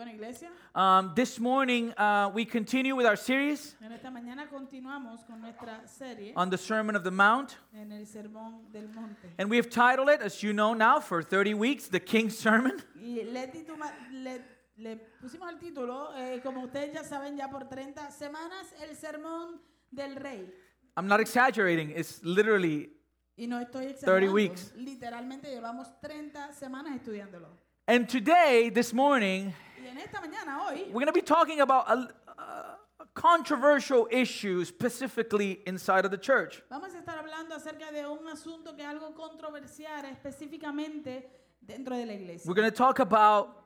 Bueno, iglesia, Um, this morning, uh, we continue with our series en esta mañana continuamos con nuestra serie on the Sermon of the Mount. en el Sermón del Monte. And we have titled it, as you know now, for 30 weeks, The King's Sermon. Y le, tituma- le- le pusimos el título, eh, como ustedes ya saben, ya por 30 semanas, el Sermón del Rey. I'm not exaggerating, it's literally. Y no estoy 30 exagerando. weeks. Literalmente llevamos 30 semanas estudiándolo. And today, this morning, Y en esta mañana, hoy, we're going to be talking about a, a controversial issue specifically inside of the church. vamos a estar hablando acerca de un asunto que es algo controversial específicamente dentro de la iglesia. We're going to talk about,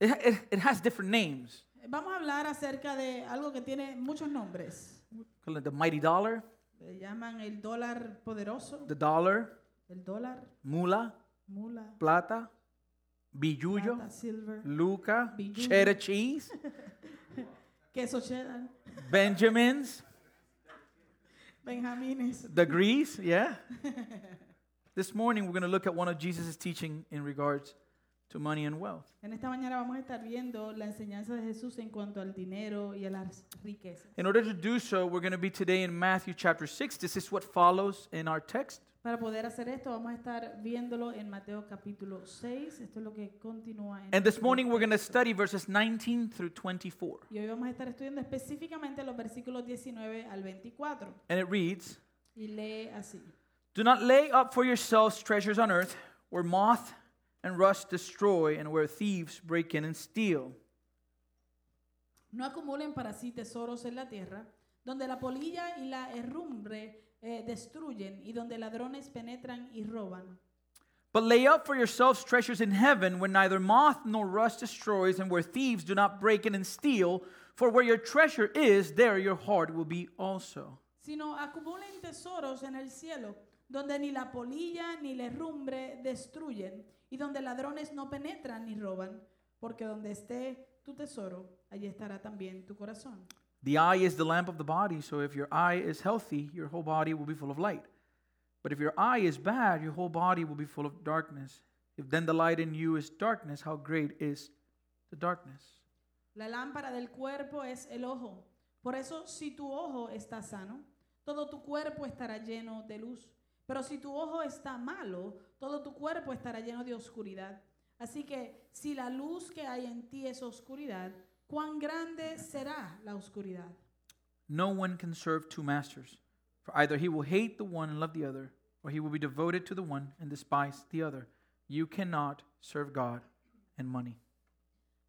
it, it, it has different names. Vamos a hablar acerca de algo que tiene muchos nombres. Call it The mighty dollar, Le llaman el dólar poderoso, the dollar, el dólar, mula, mula, plata, billuyo, luca, Billuyo. cheddar cheese, queso cheddar, Benjamins, benjamines. the grease, yeah. this morning we're going to look at one of Jesus' teaching in regards to money and wealth. En esta mañana vamos a estar viendo la enseñanza de Jesús en cuanto al dinero y a las riquezas. In order to do so, we're going to be today in Matthew chapter 6. This is what follows in our text. Para poder hacer esto vamos a estar viéndolo en Mateo capítulo 6. Esto es lo que continúa en And this morning we're going to study verses 19 through 24. Y hoy vamos a estar estudiando específicamente los versículos 19 al 24. And it reads Y lee así. Do not lay up for yourselves treasures on earth where moth and rust destroy and where thieves break in and steal. No acumulen para sí tesoros en la tierra, donde la polilla y la herrumbre eh, destruyen y donde ladrones penetran y roban. But lay up for yourselves treasures in heaven where neither moth nor rust destroys and where thieves do not break in and steal. For where your treasure is, there your heart will be also. Sino acumulen tesoros en el cielo, donde ni la polilla ni la herrumbre destruyen y donde ladrones no penetran ni roban, porque donde esté tu tesoro, allí estará también tu corazón. The eye is the lamp of the body, so if your eye is healthy, your whole body will be full of light. But if your eye is bad, your whole body will be full of darkness. If then the light in you is darkness, how great is the darkness? La lámpara del cuerpo es el ojo. Por eso, si tu ojo está sano, todo tu cuerpo estará lleno de luz. Pero si tu ojo está malo, todo tu cuerpo estará lleno de oscuridad. Así que si la luz que hay en ti es oscuridad, ¿cuán grande será la oscuridad? No one can serve two masters, for either he will hate the one and love the other, or he will be devoted to the one and despise the other. You cannot serve God and money.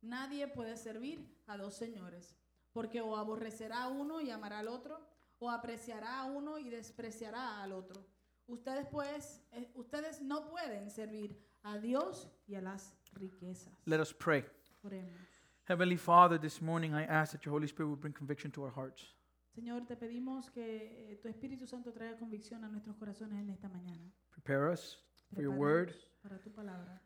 Nadie puede servir a dos señores, porque o aborrecerá a uno y amará al otro, o apreciará a uno y despreciará al otro. Ustedes pues, eh, ustedes no pueden servir a Dios y a las riquezas. Let us pray. Oremos. Heavenly Father, this morning I ask that your Holy Spirit will bring conviction to our hearts. Señor, te pedimos que eh, tu Espíritu Santo traiga convicción a nuestros corazones en esta mañana. Prepare us for your word. Prepáranos Para tu palabra.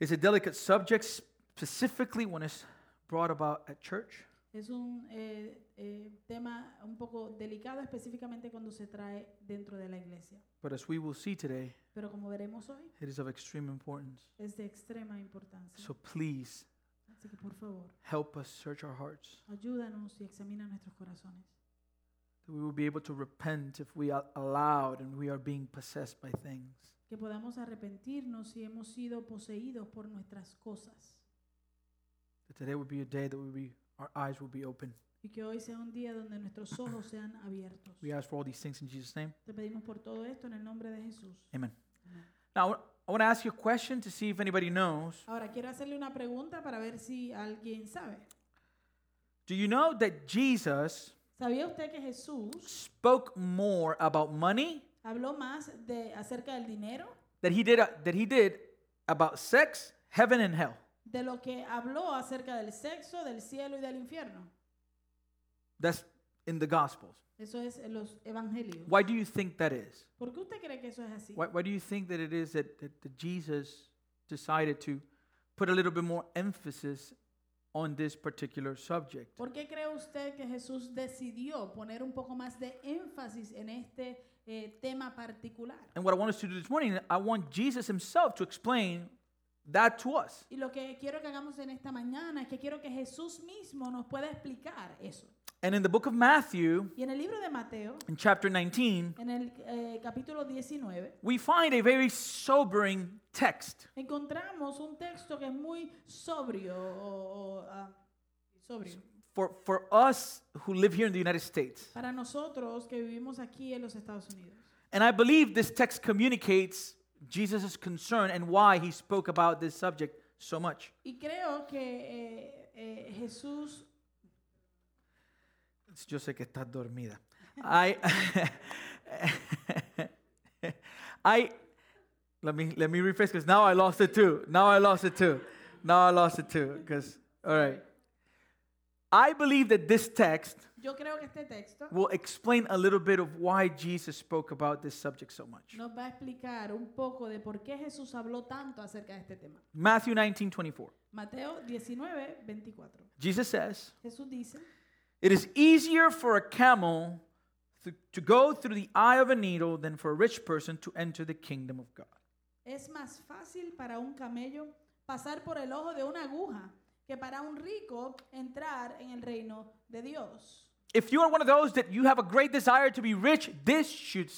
It's a delicate subject, specifically when it's brought about at church. Es un eh, eh, tema un poco delicado, específicamente cuando se trae dentro de la iglesia. But as we will see today, Pero como veremos hoy, it is of extreme importance. es de extrema importancia. So please Así que por favor, help us search our hearts, ayúdanos y examina nuestros corazones. that we will be able to repent if we are allowed and we are being possessed by things. Que podamos arrepentirnos si hemos sido poseídos por nuestras cosas. That today would be a day that we be, our eyes will be open. Y que hoy sea un día donde nuestros ojos sean abiertos. We ask for all these things in Jesus' name. Te pedimos por todo esto en el nombre de Jesús. Amen. Amén. Now, I want to ask you a question to see if anybody knows. Ahora quiero hacerle una pregunta para ver si alguien sabe. Do you know that Jesus ¿Sabía usted que Jesús spoke more about money habló más de acerca del dinero that he did, uh, that he did about sex, heaven, and hell? de lo que habló acerca del sexo, del cielo y del infierno? That's in the Gospels. Eso es los evangelios. Why do you think that is? ¿Por qué usted cree que eso es así? Why, why do you think that it is that, that, that Jesus decided to put a little bit more emphasis on this particular subject? ¿Por qué cree usted que Jesús decidió poner un poco más de énfasis en este eh, tema particular? And what I want us to do this morning, I want Jesus himself to explain that to us. Y lo que quiero que hagamos en esta mañana es que quiero que Jesús mismo nos pueda explicar eso. And in the book of Matthew, Y en el libro de Mateo, in chapter 19, en el eh, capítulo 19, we find a very sobering text. encontramos un texto que es muy sobrio. o- o, ah, sobrio. For, for us who live here in the United States. Para nosotros que vivimos aquí en los Estados Unidos. And I believe this text communicates Jesus' concern and why he spoke about this subject so much. Y creo que eh, eh, Jesús Yo sé que estás dormida. I, I, let me let me rephrase because now I lost it too. Now I lost it too. Now I lost it too. Because all right, I believe that this text Yo creo que este texto will explain a little bit of why Jesus spoke about this subject so much. nos va a explicar un poco de por qué Jesús habló tanto acerca de este tema. Matthew 19, 24. Mateo 19, 24. Jesus says, Jesús dice, It is easier for a camel to go through the eye of a needle than for a rich person to enter the kingdom of God. es más fácil para un camello pasar por el ojo de una aguja que para un rico entrar en el reino de Dios. If you are one of those that you have a great desire to be rich, this should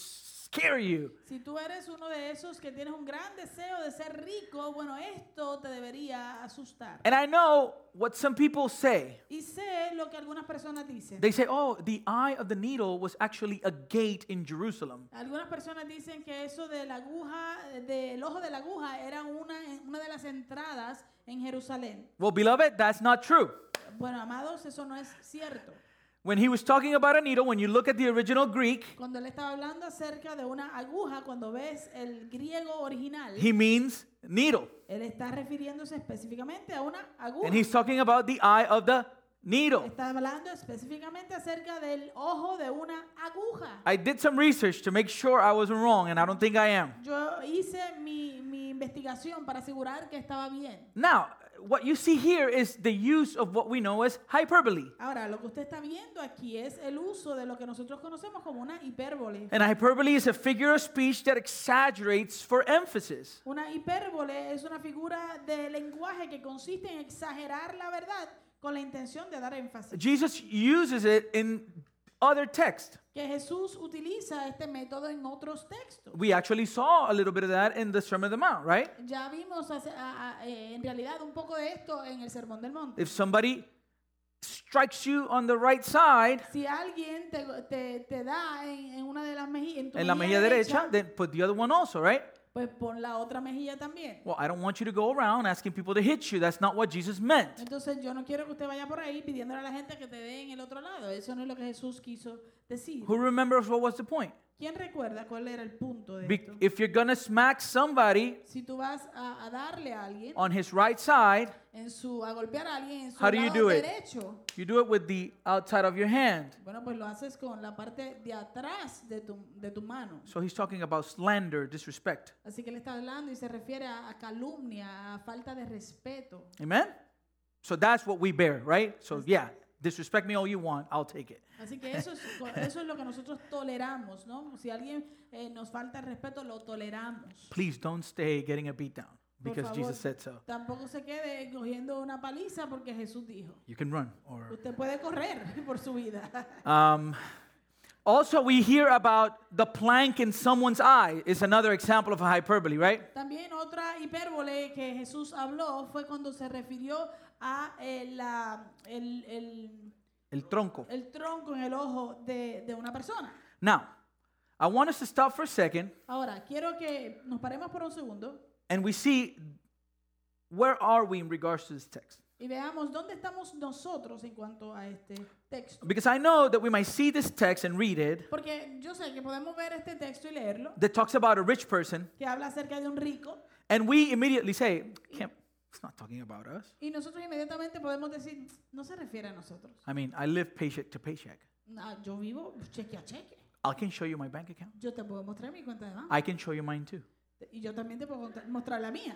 scare you. Si tú eres uno de esos que tienes un gran deseo de ser rico, bueno, esto te debería asustar. And I know what some people say. Y sé lo que algunas personas dicen. They say, oh, the eye of the needle was actually a gate in Jerusalem. Algunas personas dicen que eso de la aguja, del ojo de la aguja, era una, una de las entradas en Jerusalén. Well, beloved, that's not true. Bueno, amados, eso no es cierto. When he was talking about a needle, when you look at the original Greek, Cuando él estaba hablando acerca de una aguja, cuando ves el griego original, he means needle. él está refiriéndose específicamente a una aguja. And he's talking about the eye of the needle. Está hablando específicamente acerca del ojo de una aguja. I did some research to make sure I wasn't wrong, and I don't think I am. Yo hice mi, mi investigación para asegurar que estaba bien. Now, what you see here is the use of what we know as hyperbole. Ahora, lo que usted está viendo aquí es el uso de lo que nosotros conocemos como una hipérbole. And hyperbole is a figure of speech that exaggerates for emphasis. Una hipérbole es una figura de lenguaje que consiste en exagerar la verdad con la intención de dar énfasis. Jesus uses it in other texts. Que Jesús utiliza este método en otros textos. We actually saw a little bit of that in the Sermon on the Mount, right? Ya vimos hace- a- a- eh, en realidad un poco de esto en el Sermón del Monte. If somebody strikes you on the right side, Si alguien te, te- te da en, en una de las mejillas, en la mejilla derecha, then put the other one also, right? Pues pon la otra mejilla también. Well, I don't want you to go around asking people to hit you. That's not what Jesus meant. Entonces yo no quiero que usted vaya por ahí pidiéndole a la gente que te dé en el otro lado. Eso no es lo que Jesús quiso decir. Who remembers what was the point? ¿Quién recuerda cuál era el punto de Be- esto? if you're gonna smack somebody Si tú vas a, a darle a alguien, on his right side, en su, a golpear a alguien en su How do you lado do it? derecho, you do it with the outside of your hand. bueno, pues lo haces con la parte de atrás de tu, de tu mano. So he's talking about slander, disrespect. Así que él está hablando y se refiere a, a calumnia, a falta de respeto. Amen? So that's what we bear, right? So yeah, disrespect me all you want, I'll take it. Así que eso es, eso es lo que nosotros toleramos, ¿no? Si alguien eh, nos falta el respeto, lo toleramos. Please don't stay getting a beat down Por because favor, Jesus said so. Tampoco se quede cogiendo una paliza porque Jesús dijo. You can run or Usted puede correr por su vida. um also we hear about the plank in someone's eye is another example of a hyperbole, right? También otra hipérbole que Jesús habló fue cuando se refirió a eh, la- el, el- El tronco. el tronco en el ojo de, de una persona. Now, I want us to stop for a second Ahora, quiero que nos paremos por un segundo and we see where are we in regards to this text. y veamos dónde estamos nosotros en cuanto a este texto. Because I know that we might see this text and read it Porque yo sé que podemos ver este texto y leerlo, that talks about a rich person, que habla acerca de un rico, and we immediately say, Can't, it's not talking about us. y nosotros inmediatamente podemos decir, no se refiere a nosotros. I mean, I live paycheck to paycheck. No, yo vivo cheque a cheque. I can show you my bank account. Yo te puedo mostrar mi cuenta de banco. I can show you mine too. Y yo también te puedo mostrar la mía.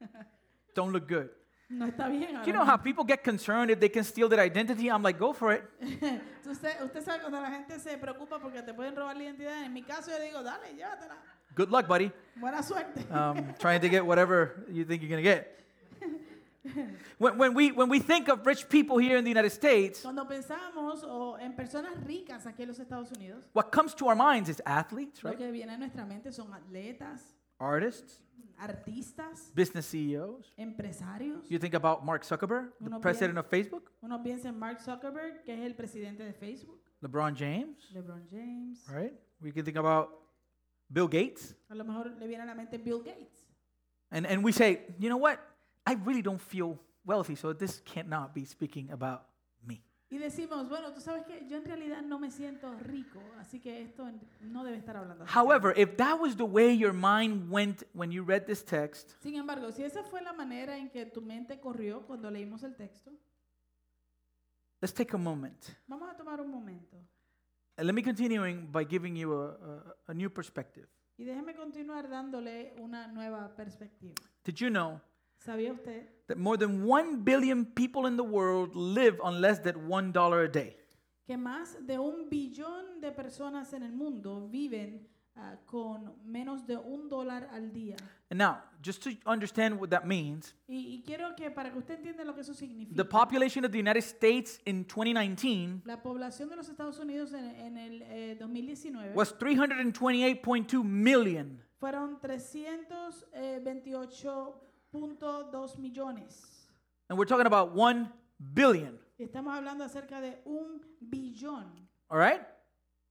Don't look good. No está bien. You know how people get concerned if they can steal their identity? I'm like, go for it. usted, usted sabe cuando la gente se preocupa porque te pueden robar la identidad. En mi caso yo digo, dale, llévatela. Good luck, buddy. Buena suerte. Um, trying to get whatever you think you're going to get. When, when, we, when we think of rich people here in the United States, Cuando pensamos o en personas ricas aquí en los Estados Unidos, what comes to our minds is athletes, lo right? que viene a nuestra mente son atletas, Artists, artistas, business CEOs. empresarios. You think about Mark Zuckerberg, the Uno president of Facebook, Uno piensa en Mark Zuckerberg, que es el presidente de Facebook, LeBron James, LeBron James. right? We can think about Bill Gates. A lo mejor le viene a la mente Bill Gates. And, and we say, you know what? I really don't feel wealthy, so this cannot be speaking about me. Y decimos, bueno, tú sabes que yo en realidad no me siento rico, así que esto no debe estar hablando. de mí". However, if that was the way your mind went when you read this text, Sin embargo, si esa fue la manera en que tu mente corrió cuando leímos el texto, let's take a moment. vamos a tomar un momento. And let me continuing by giving you a, a, a new perspective. Y déjeme continuar dándole una nueva perspectiva. Did you know ¿Sabía usted that more than 1 billion people in the world live on less than $1 a day? que más de un billón de personas en el mundo viven ah, con menos de un dólar al día? And now, just to understand what that means, Y, y quiero que para que usted entienda lo que eso significa. the population of the United States in 2019 La población de los Estados Unidos en, en el eh, 2019 was 328.2 million. fueron 328.2 millones. And we're talking about 1 billion. Y Estamos hablando acerca de un billón. All right?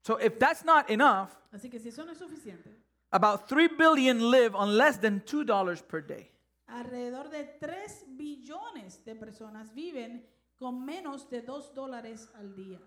So if that's not enough, Así que si eso no es suficiente, about 3 billion live on less than $2 per day. alrededor de 3 billones de personas viven con menos de 2 dólares al día.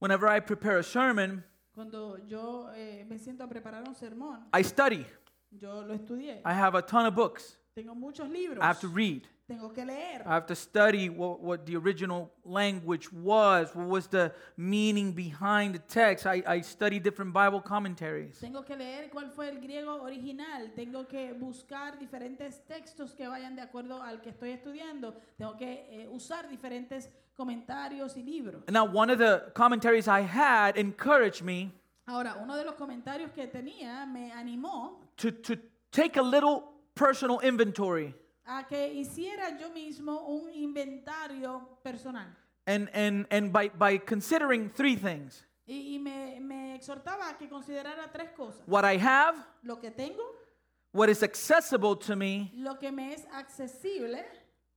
Whenever I prepare a sermon, Cuando yo eh, me siento a preparar un sermón, I study. yo lo estudié. I have a ton of books. Tengo muchos libros. I have to read. Tengo que leer. I have to study what, what the original language was, what was the meaning behind the text. I, I study different Bible commentaries. Tengo que leer cuál fue el griego original. Tengo que buscar diferentes textos que vayan de acuerdo al que estoy estudiando. Tengo que eh, usar diferentes comentarios y libros. And now, one of the commentaries I had encouraged me Ahora, uno de los comentarios que tenía me animó to, to take a little personal inventory a que hiciera yo mismo un inventario personal. and, and, and by, by considering three things Y, y me, me exhortaba a que considerara tres cosas. what I have, Lo que tengo, what is accessible to me, lo que me es accesible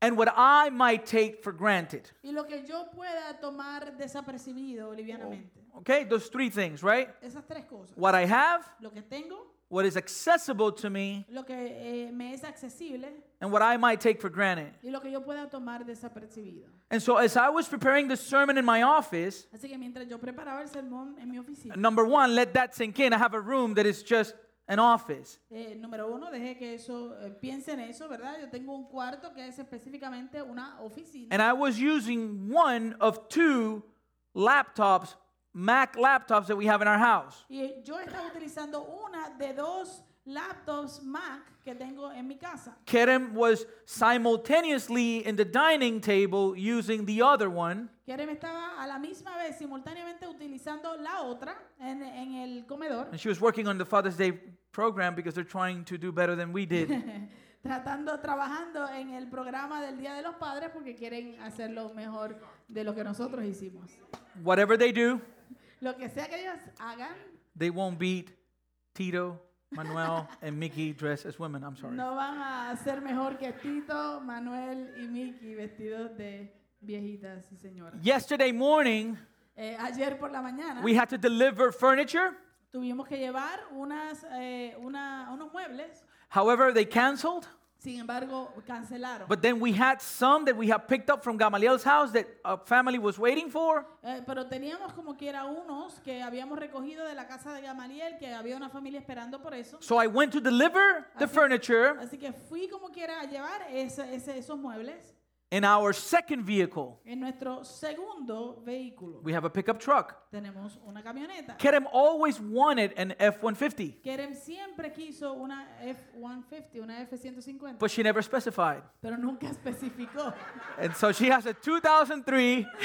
and what I might take for granted. y lo que yo pueda tomar desapercibido livianamente. Okay, those three things, right? Esas tres cosas. What I have, Lo que tengo, what is accessible to me, lo que eh, me es accesible and what I might take for granted. y lo que yo pueda tomar desapercibido. And so, as I was preparing the sermon in my office, Así que mientras yo preparaba el sermón en mi oficina, number one, let that sink in. I have a room that is just an office. eh, número uno, dejé que eso, eh, piense eso, ¿verdad? Yo tengo un cuarto que es específicamente una oficina. And I was using one of two laptops, Mac laptops that we have in our house. Y yo estaba utilizando una de dos laptops Mac que tengo en mi casa. Kerem was simultaneously in the dining table using the other one. Kerem estaba a la misma vez simultáneamente utilizando la otra en, en el comedor, And she was working on the Father's Day program because they're trying to do better than we did. tratando, trabajando en el programa del Día de los Padres porque quieren hacerlo mejor de lo que nosotros hicimos. Whatever they do, Lo que sea que ellos hagan, they won't beat Tito, Manuel, and Mickey dressed as women. I'm sorry. no van a ser mejor que Tito, Manuel y Mickey vestidos de viejitas y señoras. Yesterday morning, Eh, ayer por la mañana we had to deliver furniture. tuvimos que llevar unas, eh, una- unos muebles, However, they canceled. Sin embargo cancelaron. But then we had some that we have picked up from Gamaliel's house that a family was waiting for. Eh, pero teníamos como que era unos que habíamos recogido de la casa de Gamaliel, que había una familia esperando por eso. So I went to deliver the Así- furniture Así que fui como quiera a llevar ese- ese- esos muebles in our second vehicle. en nuestro segundo vehículo. We have a pickup truck. Tenemos una camioneta. Kerem always wanted an F 150, Kerem siempre quiso una F-150, una F-150, but she never specified. pero nunca especificó. And so she has a 2003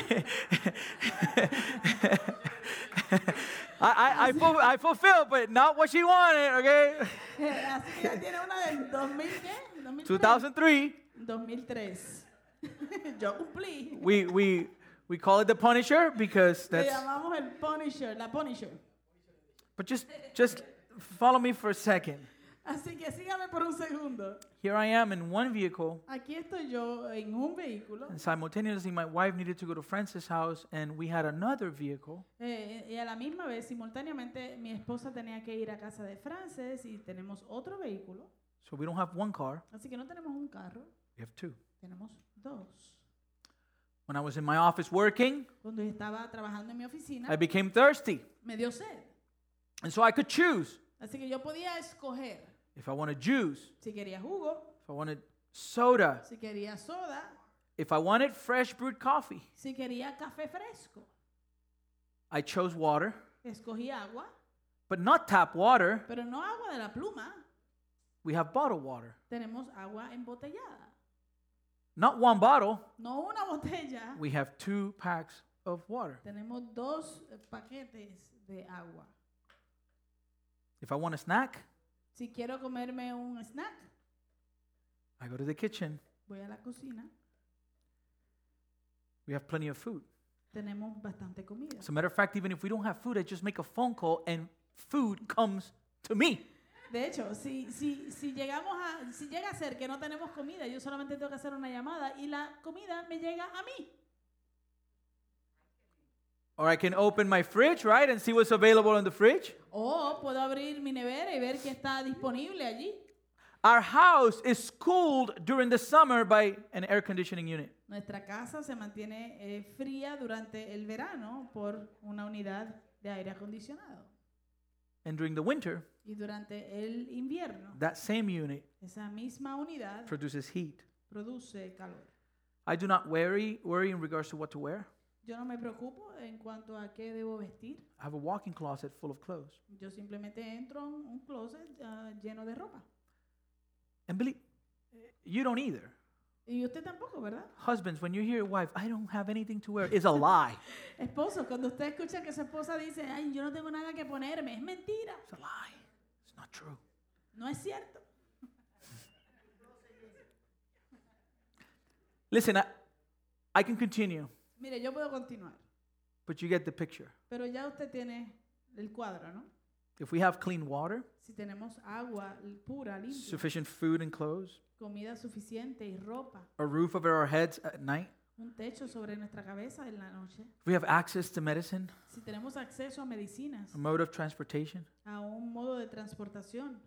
I, I, I, ful- I fulfilled, but not what she wanted, okay? Así que ella tiene una del 2000, ¿qué? 2003. 2003, 2003. Yo cumplí. we, we, we call it the Punisher because Le that's, llamamos el Punisher, la Punisher. but just, just follow me for a second. Así que sígame por un segundo. Here I am in one vehicle, Aquí estoy yo en un vehículo and simultaneously my wife needed to go to Francis' house, and we had another vehicle. eh, y a la misma vez, simultáneamente, mi esposa tenía que ir a casa de Frances y tenemos otro vehículo. So we don't have one car, Así que no tenemos un carro, we have two. tenemos dos. When I was in my office working, Cuando estaba trabajando en mi oficina, I became thirsty, me dio sed. and so I could choose Así que yo podía escoger if I wanted juice, si quería jugo, if I wanted soda, si quería soda, if I wanted fresh brewed coffee. si quería café fresco. I chose water, Escogí agua, but not tap water. pero no agua de la pluma. We have bottled water. Tenemos agua embotellada. Not one bottle, No una botella. we have two packs of water. Tenemos dos eh, paquetes de agua. If I want a snack, Si quiero comerme un snack, I go to the kitchen. voy a la cocina. We have plenty of food. Tenemos bastante comida. As a matter of fact, even if we don't have food, I just make a phone call and food comes to me. De hecho, si, si, si llegamos a, si llega a ser que no tenemos comida, yo solamente tengo que hacer una llamada y la comida me llega a mí. Or I can open my fridge, right, and see what's available in the fridge. O puedo abrir mi nevera y ver qué está disponible allí. Our house is cooled during the summer by an air conditioning unit. Nuestra casa se mantiene eh, fría durante el verano por una unidad de aire acondicionado. And during the winter, Y durante el invierno, that same unit esa misma unidad produces heat. produce calor. I do not worry, worry in regards to what to wear. Yo no me preocupo en cuanto a qué debo vestir. I have a walk-in closet full of clothes. Yo simplemente entro a un closet ah, lleno de ropa. And believe, you don't either. Y usted tampoco, ¿verdad? Husbands, when you hear your wife, I don't have anything to wear, it's a lie. Esposo, cuando usted escucha que su esposa dice, ay, yo no tengo nada que ponerme, es mentira. It's a lie. It's not true. No es cierto. Listen, I, I can continue, Mire, yo puedo continuar, but you get the picture. pero ya usted tiene el cuadro, ¿no? If we have clean water, Si tenemos agua l- pura, limpia, sufficient food and clothes, comida suficiente y ropa, a roof over our heads at night, un techo sobre nuestra cabeza en la noche, if we have access to medicine, si tenemos acceso a medicinas, a mode of transportation, a un modo de transportación,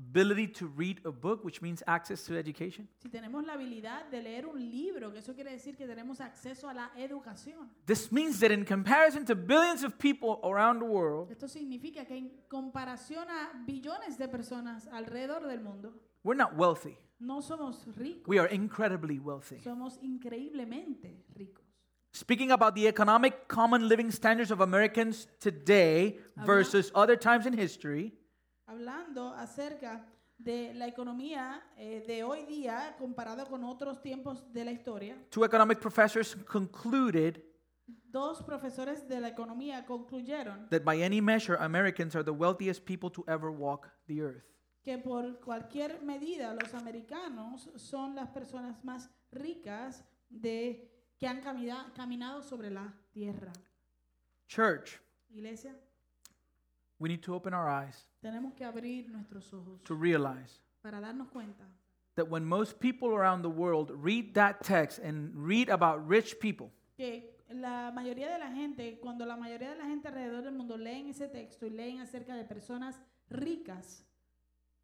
ability to read a book, which means access to education, si tenemos la habilidad de leer un libro, que eso quiere decir que tenemos acceso a la educación. this means that in comparison to billions of people around the world, Esto significa que en comparación a billones de personas alrededor del mundo, we're not wealthy. No somos ricos, We are incredibly wealthy. somos increíblemente ricos. Speaking about the economic common living standards of Americans today Habla- versus other times in history, Hablando acerca de la economía eh, de hoy día comparado con otros tiempos de la historia, two economic professors concluded dos profesores de la economía concluyeron that by any measure, Americans are the wealthiest people to ever walk the earth. Que por cualquier medida los americanos son las personas más ricas de que han camina- caminado sobre la tierra. Church, Iglesia, we need to open our eyes tenemos que abrir nuestros ojos to realize para darnos cuenta that when most people around the world read that text and read about rich people, que la mayoría de la gente, cuando la mayoría de la gente alrededor del mundo leen ese texto y leen acerca de personas ricas,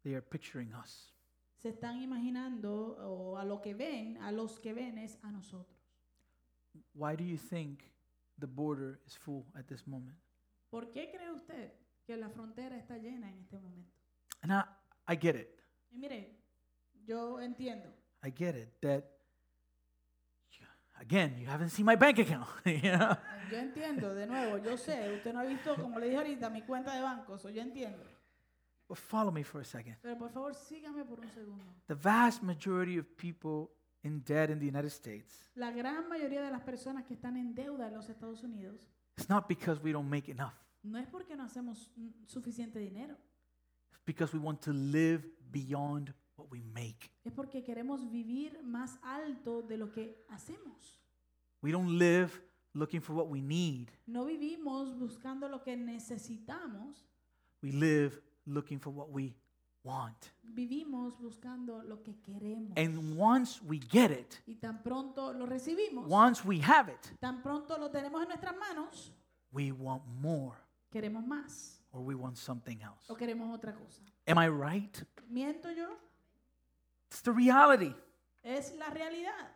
they are picturing us. se están imaginando o a lo que ven, a los que ven es a nosotros. Why do you think the border is full at this moment? ¿Por qué cree usted que la frontera está llena en este momento? And I, I get it. Y mire, yo entiendo. I get it that again, you haven't seen my bank account, you know? Yo entiendo, de nuevo, yo sé, usted no ha visto, como le dije ahorita, mi cuenta de banco, so yo entiendo. But follow me for a second. Pero por favor, sígame por un segundo. The vast majority of people in debt in the United States, La gran mayoría de las personas que están en deuda en los Estados Unidos it's not because we don't make enough. No es porque no hacemos mm, suficiente dinero, It's because we want to live beyond what we make. es porque queremos vivir más alto de lo que hacemos. We don't live looking for what we need. No vivimos buscando lo que necesitamos, We live looking for what we want. vivimos buscando lo que queremos. And once we get it, Y tan pronto lo recibimos, once we have it, tan pronto lo tenemos en nuestras manos, we want more queremos más or we want something else. o queremos otra cosa. Am I right? ¿Miento yo? It's the reality. Es la realidad.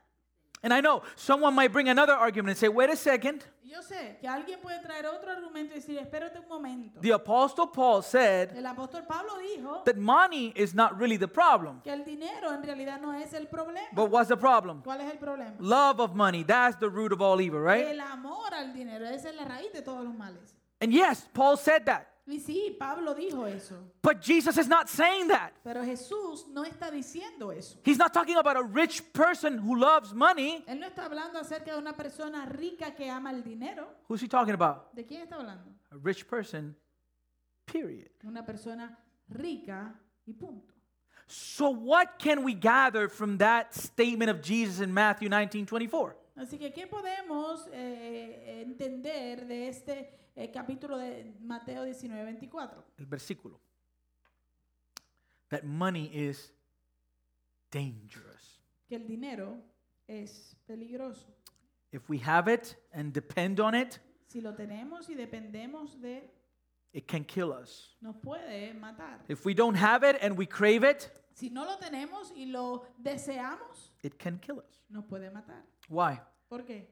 And I know someone might bring another argument and say, wait a second. Yo sé que alguien puede traer otro argumento y decir, espérate un momento. The Apostle Paul said El apóstol Pablo dijo that money is not really the problem. que el dinero en realidad no es el problema. But what's the problem? ¿Cuál es el problema? Love of money. That's the root of all evil, right? El amor al dinero, esa es la raíz de todos los males. And yes, Paul said that. Y sí, Pablo dijo eso. But Jesus is not saying that. Pero Jesús no está diciendo eso. He's not talking about a rich person who loves money. Él no está hablando acerca de una persona rica que ama el dinero. Who's he talking about? ¿De quién está hablando? A rich person, period. Una persona rica y punto. So, what can we gather from that statement of Jesus in Matthew 19 24? Así que, ¿qué podemos eh, entender de este eh, capítulo de Mateo 19, 24? El versículo. That money is dangerous. Que el dinero es peligroso. If we have it and depend on it, Si lo tenemos y dependemos de, it can kill us. nos puede matar. If we don't have it and we crave it, Si no lo tenemos y lo deseamos, it can kill us. nos puede matar. Why? ¿Por qué?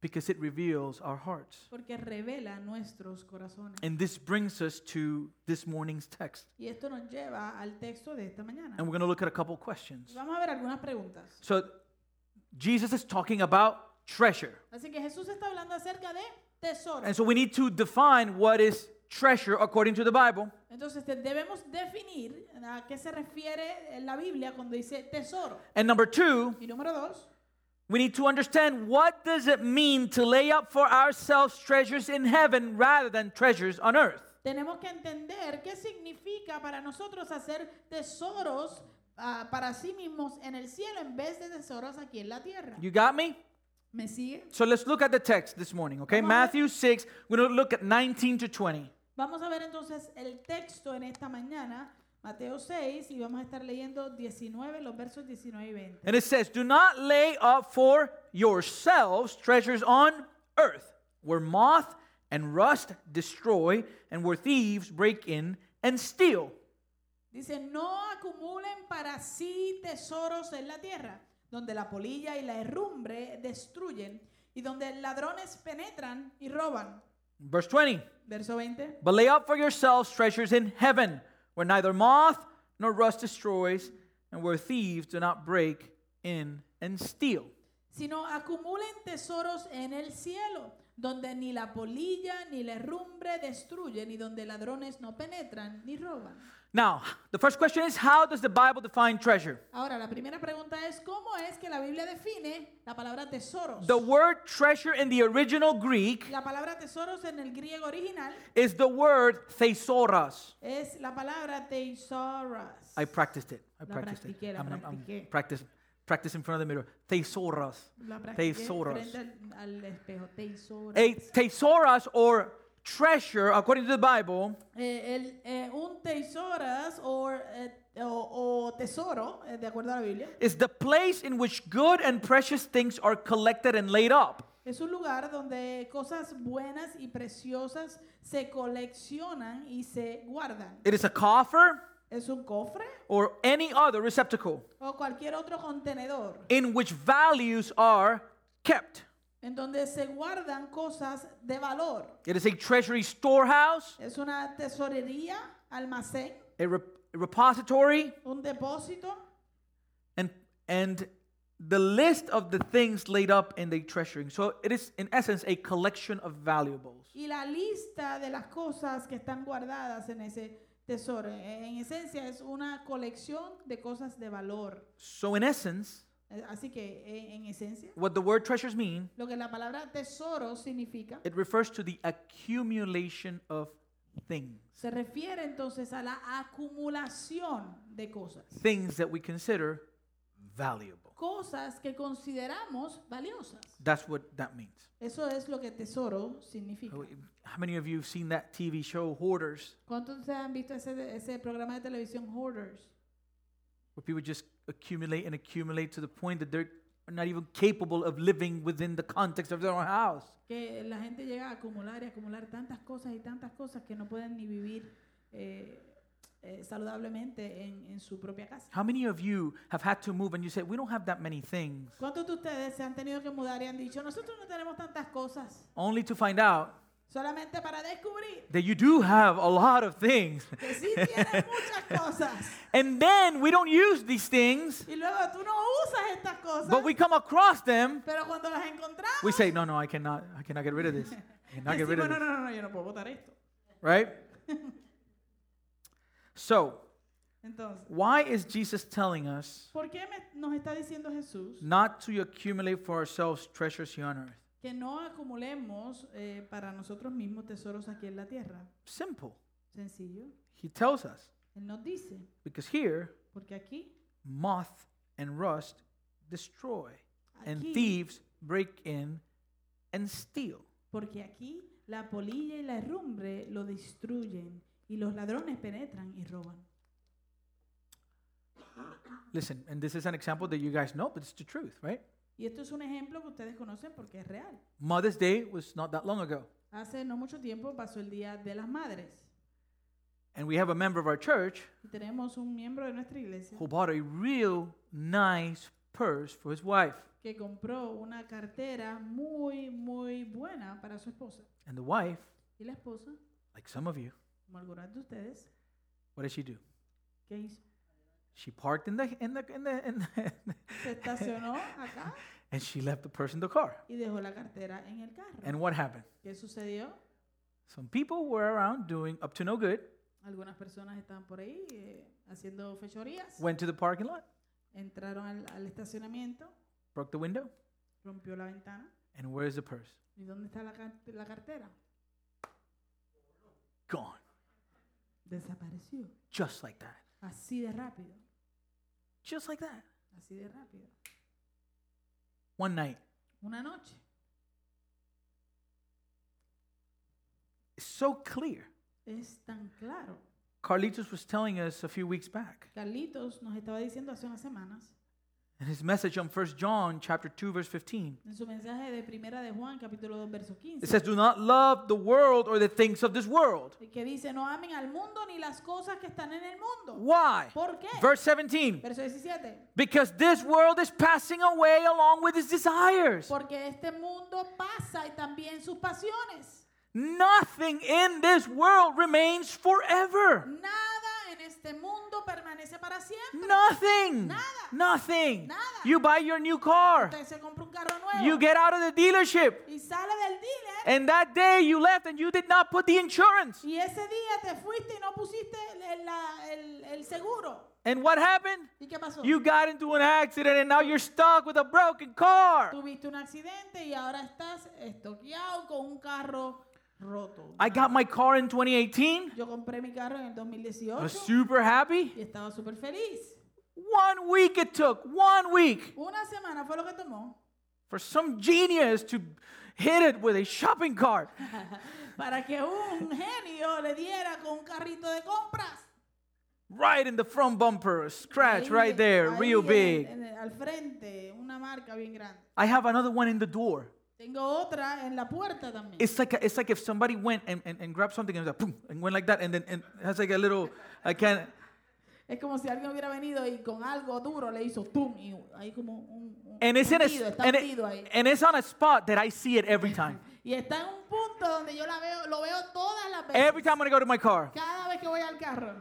Because it reveals our hearts. Porque revela nuestros corazones. And this brings us to this morning's text. Y esto nos lleva al texto de esta mañana. And we're going to look at a couple questions. Vamos a ver algunas preguntas. So, Jesus is talking about treasure. Así que Jesús está hablando acerca de tesoro. And so we need to define what is treasure according to the Bible. Entonces debemos definir a qué se refiere la Biblia cuando dice tesoro. And number two, Y número dos, we need to understand what does it mean to lay up for ourselves treasures in heaven rather than treasures on earth. tenemos que entender qué significa para nosotros hacer tesoros ah, para sí mismos en el cielo en vez de tesoros aquí en la tierra. You got me? ¿Me sigue? So let's look at the text this morning, okay? Vamos. Matthew 6, we're going to look at 19 to 20. Vamos a ver entonces el texto en esta mañana, Mateo 6, y vamos a estar leyendo 19, los versos 19 y 20. And it says, Do not lay up for yourselves treasures on earth, where moth and rust destroy, and where thieves break in and steal. Dice, no acumulen para sí tesoros en la tierra, donde la polilla y la herrumbre destruyen y donde ladrones penetran y roban. Verse 20. Verso 20. But lay up for yourselves treasures in heaven, where neither moth nor rust destroys, and where thieves do not break in and steal. Sino acumulen tesoros en el cielo, donde ni la polilla ni la herrumbre destruyen y donde ladrones no penetran ni roban. Now, the first question is how does the Bible define treasure? Ahora, la primera pregunta es, ¿cómo es que la Biblia define la palabra tesoros? The word treasure in the original Greek La palabra tesoros en el griego original is the word thesauros. es la palabra tesauros. I practiced it. I La practiced it. la practiqué. practice, practice in front of the mirror. Thesauros. La practiqué frente al, al espejo. Tesauros. A thesauros or treasure, according to the Bible, Eh, el, eh, un tesauros or, eh, o, o tesoro, eh, de acuerdo a la Biblia, is the place in which good and precious things are collected and laid up. es un lugar donde cosas buenas y preciosas se coleccionan y se guardan. It is a coffer Es un cofre or any other receptacle o cualquier otro contenedor in which values are kept. En donde se guardan cosas de valor. It is a treasury storehouse, Es una tesorería, almacén, a, re- a repository, un depósito and and the list of the things laid up in the treasuring. So it is in essence a collection of valuables. y la lista de las cosas que están guardadas en ese tesoro. En esencia es una colección de cosas de valor. So in essence, Eh, así que, en, en esencia, what the word treasures mean, lo que la palabra tesoro significa, it refers to the accumulation of things, se refiere entonces a la acumulación de cosas. things that we consider valuable. Cosas que consideramos valiosas. That's what that means. Eso es lo que tesoro significa. Oh, how many of you have seen that TV show Hoarders, ¿Cuántos han visto ese, ese programa de televisión Hoarders? Where people just accumulate and accumulate to the point that they're not even capable of living within the context of their own house? Que la gente llega a acumular y acumular tantas cosas y tantas cosas que no pueden ni vivir eh, eh, saludablemente en, en su propia casa. How many of you have had to move and you said We don't have that many things, ¿Cuántos de ustedes se han tenido que mudar y han dicho, nosotros no tenemos tantas cosas? only to find out Solamente para descubrir that you do have a lot of things? que sí tienen muchas cosas. And then we don't use these things, Y luego tú no usas estas cosas, but we come across them. pero cuando las encontramos, We say, No, no, I cannot, I cannot get rid of this. I cannot get rid of this. no, no, no, yo no puedo botar esto. Right? So, Entonces, why is Jesus telling us ¿por qué me- nos está diciendo Jesús not to accumulate for ourselves treasures here on earth? Que no acumulemos eh, para nosotros mismos tesoros aquí en la tierra? Simple. Sencillo. He tells us Él nos dice, because here porque aquí, moth and rust destroy, and aquí, thieves break in and steal. porque aquí la polilla y la herrumbre lo destruyen y los ladrones penetran y roban. Listen, and this is an example that you guys know, but it's the truth, right? Y esto es un ejemplo que ustedes conocen porque es real. Mother's Day was not that long ago, Hace no mucho tiempo pasó el Día de las Madres and we have a member of our church y tenemos un miembro de nuestra iglesia who bought a real nice purse for his wife. que compró una cartera muy, muy buena para su esposa. And the wife, Y la esposa, like some of you, como algunas de ustedes, what did she do? ¿qué hizo? She parked in the in the in the, in the Se estacionó acá and she left the purse in the car. y dejó la cartera en el carro. And what happened? ¿Qué sucedió? Some people were around doing up to no good, Algunas personas estaban por ahí eh, haciendo fechorías. went to the parking lot, Entraron al, al estacionamiento, broke the window, rompió la ventana. and where's the purse? ¿Y dónde está la, car- la cartera? Gone. Desapareció. Just like that. Así de rápido. Just like that. Así de rápido. One night. Una noche. It's so clear. Es tan claro. Carlitos was telling us a few weeks back Carlitos nos estaba diciendo hace unas semanas in his message on 1 John chapter 2 verse 15. en su mensaje de Primera de Juan, capítulo 2, verso 15, It says, "Do not love the world or the things of this world." que dice, no amen al mundo ni las cosas que están en el mundo. Why? ¿Por qué? Verse 17. Verso 17. Because this world is passing away along with its desires. Porque este mundo pasa y también sus pasiones. Nothing in this world remains forever. Nada este mundo permanece para siempre. Nothing. Nada. Nothing. Nada. You buy your new car. Usted se compra un carro nuevo You get out of the dealership. y sale del dealer And that day you left and you did not put the insurance. y ese día te fuiste y no pusiste el, el- el seguro. And what happened? ¿Y qué pasó? You got into an accident and now you're stuck with a broken car. Tuviste un accidente y ahora estás estoqueado con un carro roto. I got my car in 2018. Yo compré mi carro en el I 2018 was super happy. y estaba súper feliz. One week it took, one week, Una semana fue lo que tomó for some genius to hit it with a shopping cart. para que un genio le diera con un carrito de compras. Right in the front bumper, scratch right there, real big. en el- al frente, una marca bien. I have another one in the door. Tengo otra en la puerta también. It's like a, it's like if somebody went and, and, and grabbed something and, was like, boom, and went like that, and then and has like a little, I can't. Es como si alguien hubiera venido y con algo duro le hizo tum y ahí como un, un And it's in a, hundido, está and, hundido it, ahí. and it's on a spot that I see it every time. Y está en un punto donde yo la veo, lo veo todas las veces. Every time when I go to my car. Cada vez que voy al carro.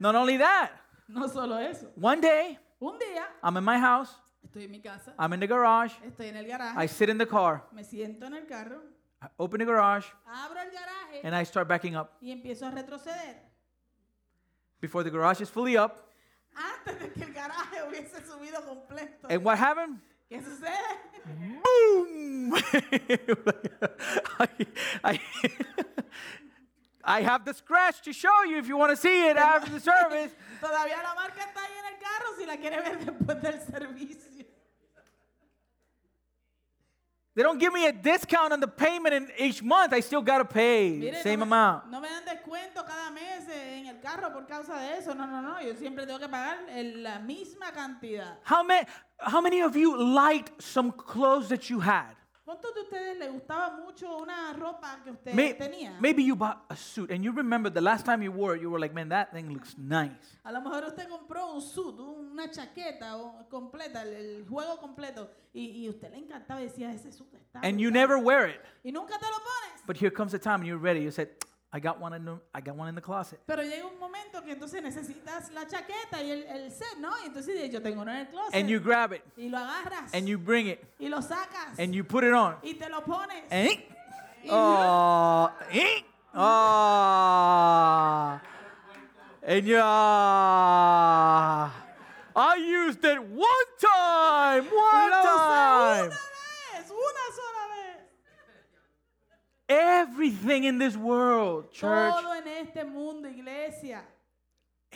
Not only that, No solo eso. one day Un día I'm in my house, estoy en mi casa, I'm in the garage, estoy en el I sit in the car, me siento en el carro, I open the garage, abro el garaje and I start backing up. y empiezo a retroceder. Before the garage is fully up, antes de que el garaje hubiese subido completo. And what happened? ¿Qué sucede? Boom! I, I, I have the scratch to show you if you want to see it after the service. Todavía la marca está ahí en el carro si la quiere ver después del servicio. They don't give me a discount on the payment in each month. I still got to pay Mire, same no, me, amount. no me dan descuento cada mes en el carro por causa de eso. No, no, no. Yo siempre tengo que pagar la misma cantidad. How many, how many of you liked some clothes that you had? ¿Cuántos de ustedes les gustaba mucho una ropa que usted May- tenía? maybe you bought a suit and you remember the last time you wore it, you were like, man, that thing looks nice. A lo mejor usted compró un suit, una chaqueta o- completa, el, el juego completo, y, y usted le encantaba y decía, ese suit está And you brutal". never wear it. Y nunca te lo pones. But here comes the time and you're ready. You said, I got one in the, I got one in the closet. Pero llega un momento que entonces necesitas la chaqueta y el, el set, ¿no? Y entonces yo tengo uno en el closet. And you grab it y lo agarras. and you bring it y lo sacas. and you put it on. y te lo pones. Eh? Y- Oh, eh? Oh. And you, ah. I used it one time, one lo usé time. una vez, una sola. Everything in this world, church, Todo en este mundo, iglesia.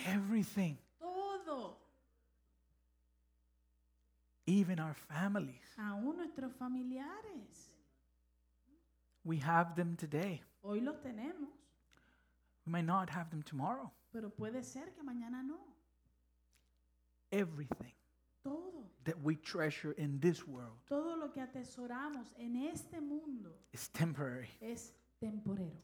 everything, Todo. even our families, Aún nuestros familiares. we have them today. Hoy los tenemos, We might not have them tomorrow. pero puede ser que mañana no. Everything Todo. that we treasure in this world Todo lo que atesoramos en este mundo is temporary. es temporero.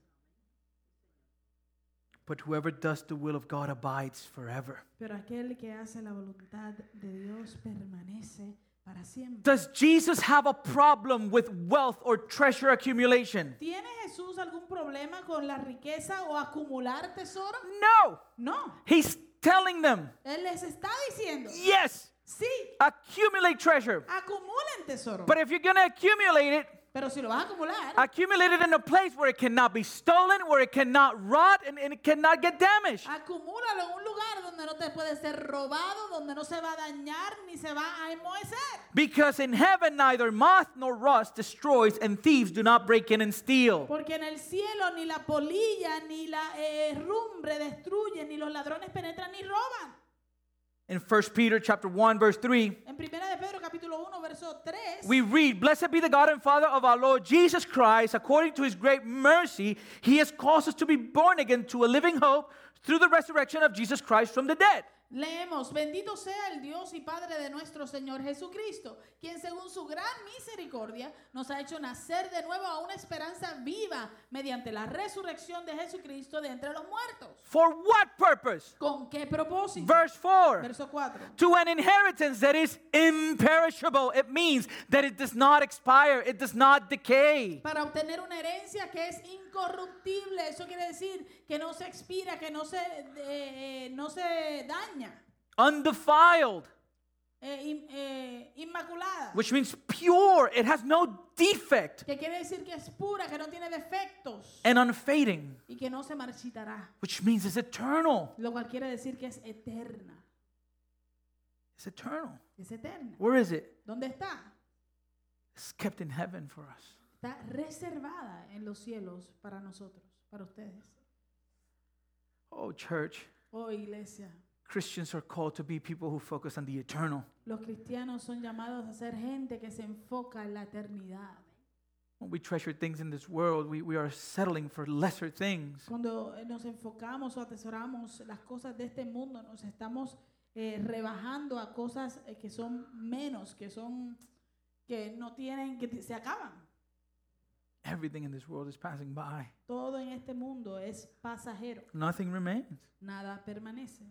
But whoever does the will of God abides forever. Pero aquel que hace la voluntad de Dios permanece para siempre. Does Jesus have a problem with wealth or treasure accumulation? ¿Tiene Jesús algún problema con la riqueza o acumular tesoro? No. No. He's telling them, Él les está diciendo, yes, sí, accumulate treasure. acumulen tesoro. But if you're going to accumulate it, Pero si lo vas a acumular, accumulate it in a place where it cannot be stolen, where it cannot rot, and, and it cannot get damaged. acumúlalo en un lugar donde no te puede ser robado, donde no se va a dañar ni se va a enmohecer. Because in heaven neither moth nor rust destroys, and thieves do not break in and steal. Porque en el cielo ni la polilla ni la eh, herrumbre destruyen, ni los ladrones penetran ni roban. In 1 Peter chapter 1 verse 3, En primera de Pedro capítulo 1 verso 3 we read, Blessed be the God and Father of our Lord Jesus Christ, according to his great mercy, he has caused us to be born again to a living hope through the resurrection of Jesus Christ from the dead. Leemos, bendito sea el Dios y Padre de nuestro Señor Jesucristo, quien según su gran misericordia nos ha hecho nacer de nuevo a una esperanza viva mediante la resurrección de Jesucristo de entre los muertos. For what purpose? ¿Con qué propósito? Verse 4. Verso 4. To an inheritance that is imperishable. It means that it does not expire, it does not decay. Para obtener una herencia que es incorruptible, eso quiere decir que no se expira, que no se, eh, eh, no se daña, Undefiled, eh, in- eh, inmaculada. which means pure, it has no defect, que quiere decir que es pura, que no tiene defectos and unfading, y que no se marchitará. which means it's eternal. Lo cual quiere decir que es eterna. It's eternal. Es eterna. Where is it? ¿Dónde está? It's kept in heaven for us. Está reservada en los cielos para nosotros, para ustedes. Oh, church, Oh, iglesia. Christians are called to be people who focus on the eternal. Los cristianos son llamados a ser gente que se enfoca en la eternidad. When we treasure things in this world, we, we are settling for lesser things. Cuando eh, nos enfocamos o atesoramos las cosas de este mundo, nos estamos eh, rebajando a cosas eh, que son menos, que son que no tienen, que se acaban. Everything in this world is passing by. Todo en este mundo es pasajero, Nothing remains. nada permanece.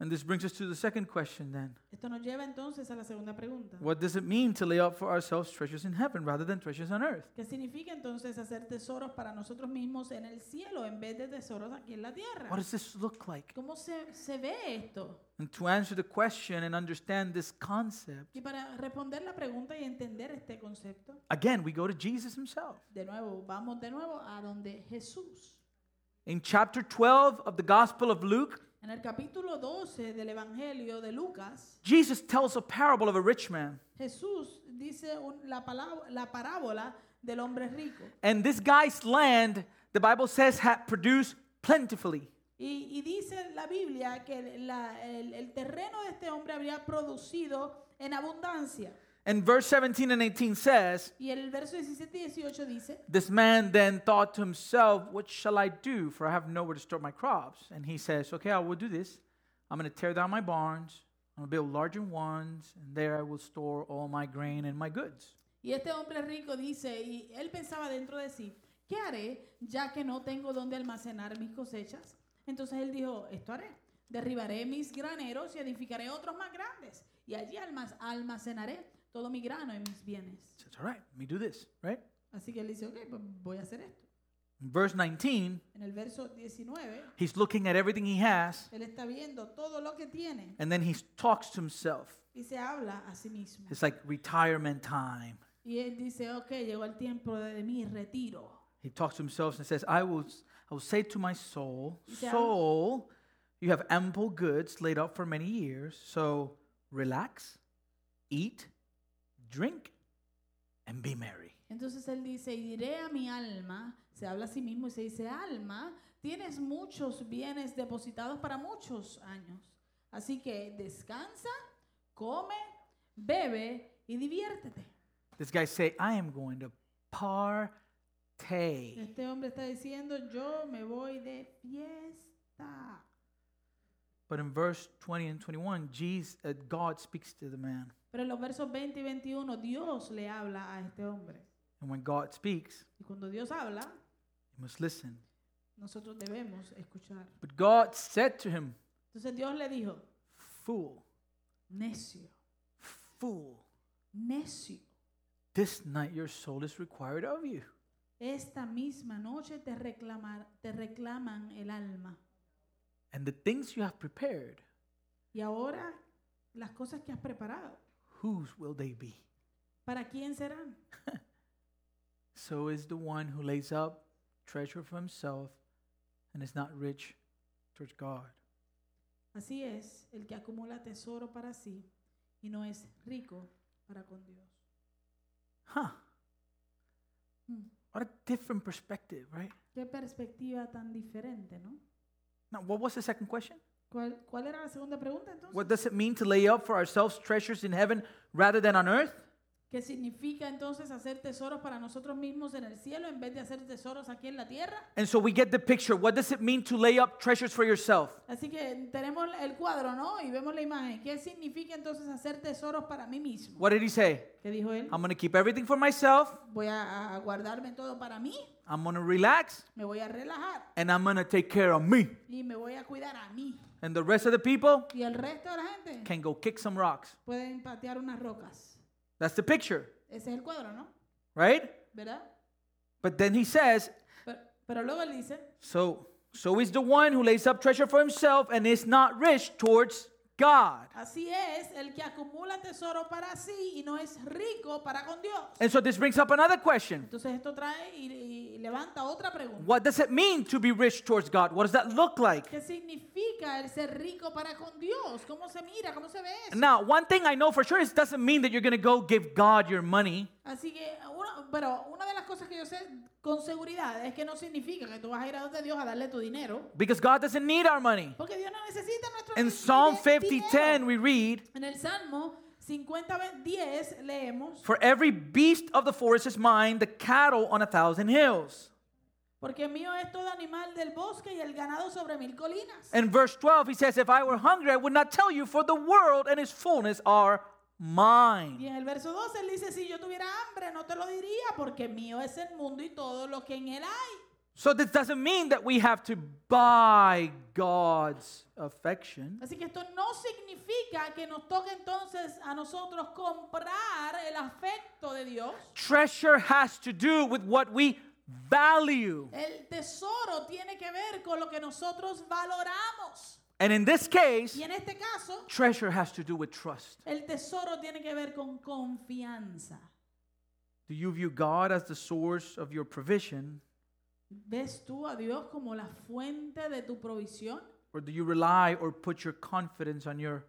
And this brings us to the second question then. Esto nos lleva entonces a la segunda pregunta. What does it mean to lay up for ourselves treasures in heaven rather than treasures on earth? ¿Qué significa entonces hacer tesoros para nosotros mismos en el cielo en vez de tesoros aquí en la tierra? What does this look like? ¿Cómo se, se ve esto? And to answer the question and understand this concept, Y para responder la pregunta y entender este concepto, again, we go to Jesus himself. de nuevo, vamos de nuevo a donde Jesús. In chapter 12 of the Gospel of Luke, En el capítulo 12 del Evangelio de Lucas, Jesus tells a parable of a rich man. Jesús dice un- la, palabra, la parábola del hombre rico. And this guy's land, the Bible says, had produced plentifully. Y, y dice la Biblia que la- el, el terreno de este hombre habría producido en abundancia. And verse 17 and 18 says, Y el verso 17 y 18 dice, This man then thought to himself, What shall I do? For I have nowhere to store my crops. And he says, Okay, I will do this. I'm going to tear down my barns. I'm going to build larger ones. And there I will store all my grain and my goods. y este hombre rico dice, y él pensaba dentro de sí, ¿qué haré ya que no tengo dónde almacenar mis cosechas? Entonces él dijo, esto haré, derribaré mis graneros y edificaré otros más grandes, y allí almacenaré todo mi grano y mis bienes. He says, All right, let me do this, right? Así que él dice, ok, pues voy a hacer esto. In verse 19, En el verso 19, he's looking at everything he has. él está viendo todo lo que tiene And then he talks to himself. y se habla a sí mismo. It's like retirement time. Y él dice, ok, llegó el tiempo de, mi retiro. He talks to himself and says, I will, I will say to my soul, Soul, you have ample goods laid up for many years, so relax, eat, drink, and be merry. Entonces él dice, y diré a mi alma, se habla a sí mismo y se dice, alma, tienes muchos bienes depositados para muchos años. Así que descansa, come, bebe y diviértete. This guy say, I am going to partay. Este hombre está diciendo, yo me voy de fiesta. But in verse 20 and 21, Jesus, uh, God speaks to the man. Pero en los versos 20 y 21, Dios le habla a este hombre. And when God speaks, Y cuando Dios habla, you must listen. nosotros debemos escuchar. But God said to him, Entonces Dios le dijo, Fool, necio, fool, necio. this night your soul is required of you. Esta misma noche te, reclamar, te reclaman el alma. And the things you have prepared, Y ahora las cosas que has preparado, whose will they be? ¿para quién serán? So is the one who lays up treasure for himself and is not rich towards God. Así es el que acumula tesoro para sí y no es rico para con Dios. Huh. Hmm. What a different perspective, right? Qué perspectiva tan diferente, ¿no? Now, what was the second question? ¿Cuál, cuál era la segunda pregunta entonces? What does it mean to lay up for ourselves treasures in heaven rather than on earth? ¿Qué significa entonces hacer tesoros para nosotros mismos en el cielo en vez de hacer tesoros aquí en la tierra? And so we get the picture. What does it mean to lay up treasures for yourself? Así que tenemos el cuadro, ¿no? Y vemos la imagen. ¿Qué significa entonces hacer tesoros para mí mismo? What did he say? ¿Qué dijo él? I'm going to keep everything for myself. Voy a, a guardarme todo para mí, I'm going to relax me voy a relajar and I'm going to take care of me. y me voy a cuidar a mí. And the rest of the people Y el resto de la gente can go kick some rocks. pueden patear unas rocas. That's the picture, Ese es el cuadro, ¿no? right? ¿Verdad? But then he says, Pero, pero luego él dice, so so is the one who lays up treasure for himself and is not rich towards God. así es el que acumula tesoro para sí y no es rico para con Dios. And so this brings up another question. Entonces esto trae y, y levanta otra pregunta. What does it mean to be rich towards God? What does that look like? ¿Qué significa el ser rico para con Dios? ¿Cómo se mira? ¿Cómo se ve eso? Now, one thing I know for sure is it doesn't mean that you're going to go give God your money. Así que, uno- pero una de las cosas que yo sé con seguridad es que no significa que tú vas a ir a donde Dios a darle tu dinero. Because God doesn't need our money. Porque Dios no necesita nuestro In Psalm ni- 50 10, we read, En el Salmo 50, 10 leemos, For every beast of the forest is mine, the cattle on a thousand hills. porque mío es todo animal del bosque y el ganado sobre mil colinas. In verse 12, he says, If I were hungry, I would not tell you, for the world and its fullness are Y mine. en el verso 12 él dice, si yo tuviera hambre no te lo diría, porque mío es el mundo y todo lo que en él hay. So this doesn't mean that we have to buy God's affection. Así que esto no significa que nos toque entonces a nosotros comprar el afecto de Dios. Treasure has to do with what we value. El tesoro tiene que ver con lo que nosotros valoramos. And in this case, Y en este caso, treasure has to do with trust. el tesoro tiene que ver con confianza. Do you view God as the source of your provision, ¿Ves tú a Dios como la fuente de tu provisión? Or do you rely or put your confidence on your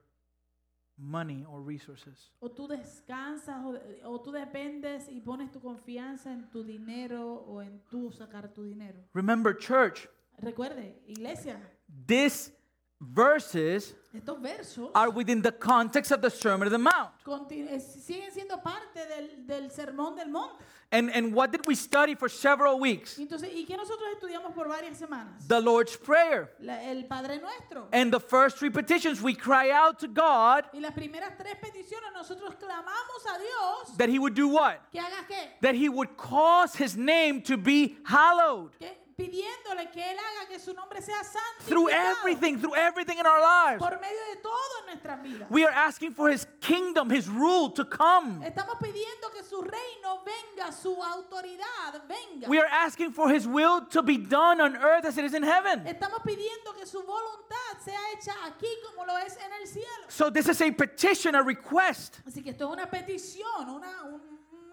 money or resources? O tú descansas o, o tú dependes y pones tu confianza en tu dinero o en tú sacar tu dinero. Remember, church, Recuerde, iglesia, these verses estos versos are within the context of the Sermon of the Mount. eh, siguen siendo parte del, del sermón del monte. And, and what did we study for several weeks? Entonces, ¿y qué nosotros estudiamos por varias semanas? The Lord's Prayer. La- el Padre Nuestro. And the first three petitions, we cry out to God Y las primeras tres peticiones nosotros clamamos a Dios that He would do what? que haga qué? That He would cause His name to be hallowed Que pidiéndole que Él haga que su nombre sea santo through everything, through everything in our lives. por medio de todo en nuestras vidas. We are asking for His kingdom, His rule to come. Estamos pidiendo que su reino venga, su autoridad venga. We are asking for His will to be done on earth as it is in heaven. Estamos pidiendo que su voluntad sea hecha aquí como lo es en el cielo. So this is a petition, a request Así que esto es una petición, una- un,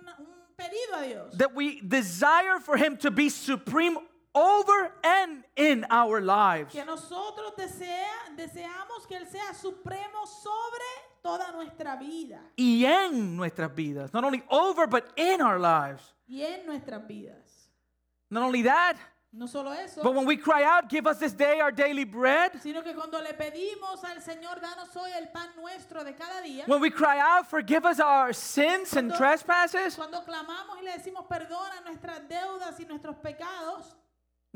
una- un pedido a Dios. that we desire for Him to be supreme over and in our lives. Que nosotros desea, deseamos que Él sea supremo sobre toda nuestra vida Y en nuestras vidas. Not only over, but in our lives. y en nuestras vidas. Not only that, No solo eso, but when we cry out, give us this day our daily bread. sino que cuando le pedimos al Señor, danos hoy el pan nuestro de cada día, When we cry out, forgive us our sins and Cuando- trespasses. cuando clamamos y le decimos perdona nuestras deudas y nuestros pecados,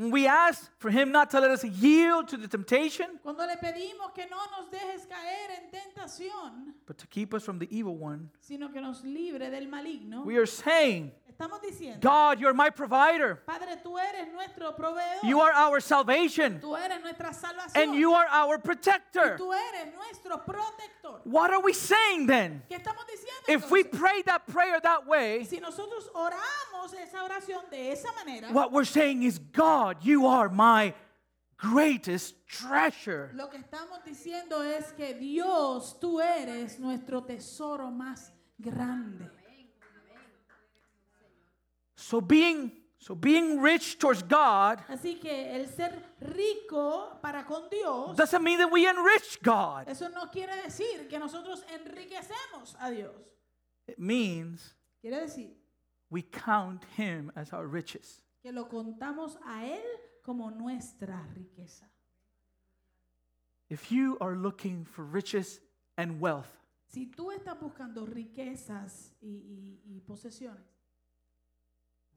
When we ask for Him not to let us yield to the temptation, cuando le pedimos que no nos dejes caer en tentación, but to keep us from the evil one, sino que nos libre del maligno, we are saying, estamos diciendo, God, you're my provider. Padre, tú eres nuestro proveedor, You are our salvation. tú eres nuestra salvación, And you are our y protector. tú eres nuestro protector. What are we saying then? ¿Qué estamos diciendo? If we pray that prayer that way, si nosotros oramos esa oración de esa manera, what we're saying is, God, you are my greatest treasure. lo que estamos diciendo es que Dios, tú eres nuestro tesoro más grande. So being so being rich towards God Así que el ser rico para con Dios, doesn't mean that we enrich God. eso no quiere decir que nosotros enriquecemos a Dios. It means Quiere decir we count him as our riches. Que lo contamos a Él como nuestra riqueza. If you are looking for riches and wealth, Si tú estás buscando riquezas y, y- y posesiones,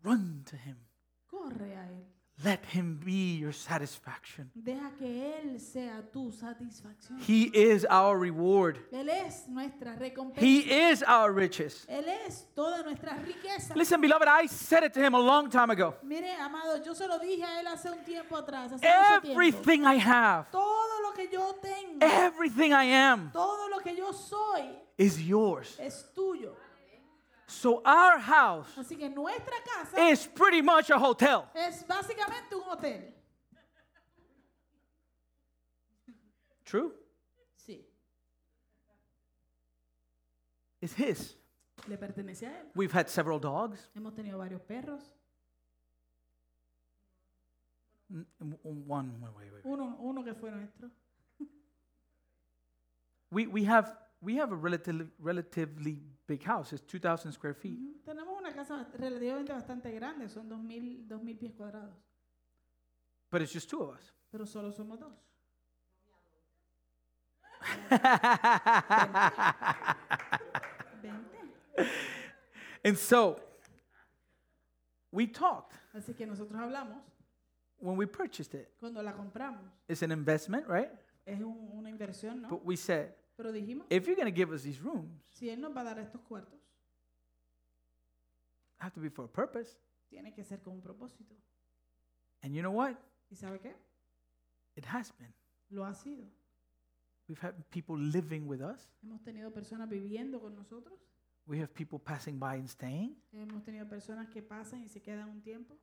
run to him. corre a Él. Let him be your satisfaction. Deja que Él sea tu satisfacción. He is our reward. Él es nuestra recompensa. He is our riches. Él es toda nuestra riqueza. Listen, beloved, I said it to him a long time ago. Mire, amado, yo se lo dije a Él hace un tiempo atrás. Hace mucho tiempo. Everything I have, Todo lo que yo tengo, everything I am todo lo que yo soy, is yours. es tuyo. So our house Así que nuestra casa is pretty much a hotel. es básicamente un hotel. True? Sí, It's his. le pertenece a Él. We've had several dogs. Hemos tenido varios perros. N- One, wait, wait, wait. Uno, uno que fue nuestro. We, we have we have a relatively relatively big house. It's 2,000 square feet. Ujú. Tenemos una casa bast- relativamente bastante grande, son 2.000 2000 pies cuadrados, But it's just two of us. pero solo somos dos. Vente. and so we talked Así que nosotros hablamos when we purchased it. cuando la compramos. It's an investment, right? Es un- una inversión, ¿no? But we said, Pero dijimos, if you're going to give us these rooms, si Él nos va a dar estos cuartos, it have to be for a purpose. tiene que ser con un propósito. And you know what? ¿Y sabe qué? It has been. Lo ha sido. We've had people living with us. Hemos tenido personas viviendo con nosotros. We have people passing by and staying. Hemos tenido personas que pasan y se quedan un tiempo.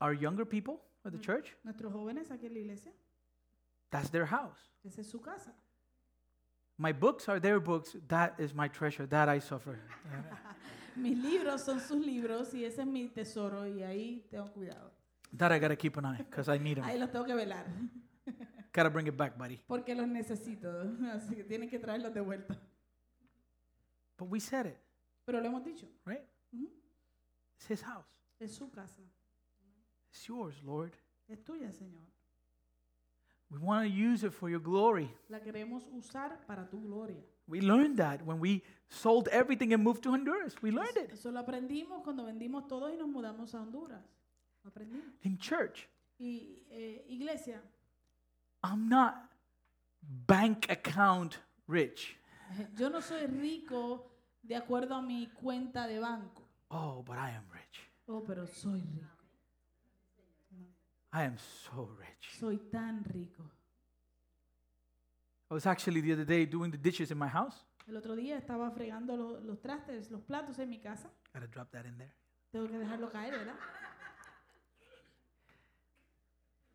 Our younger people at the church, Nuestros jóvenes aquí en la iglesia, that's their house. esa es su casa. My books are their books. That is my treasure. That I suffer. Mis libros son sus libros y ese es mi tesoro y ahí tengo cuidado. that I got to keep an eye because I need them. Ahí los tengo que velar. Gotta bring it back, buddy. porque los necesito. Así que tienen que traerlos de vuelta. But we said it, Pero lo hemos dicho. right? Ujú. It's his house. Es su casa. It's yours, Lord. Es tuya, Señor. We want to use it for your glory. La queremos usar para tu gloria. We learned that when we sold everything and moved to Honduras. We learned it Eso lo aprendimos cuando vendimos todo y nos mudamos a Honduras. Lo aprendimos. in church. Y eh, iglesia, I'm not bank account rich. yo no soy rico de acuerdo a mi cuenta de banco. Oh, but I am rich. Oh, pero soy rico. I am so rich. Soy tan rico. I was actually the other day doing the dishes in my house. El otro día estaba fregando lo- los trastes, los platos en mi casa. Gotta drop that in there. Tengo que dejarlo caer, ¿verdad?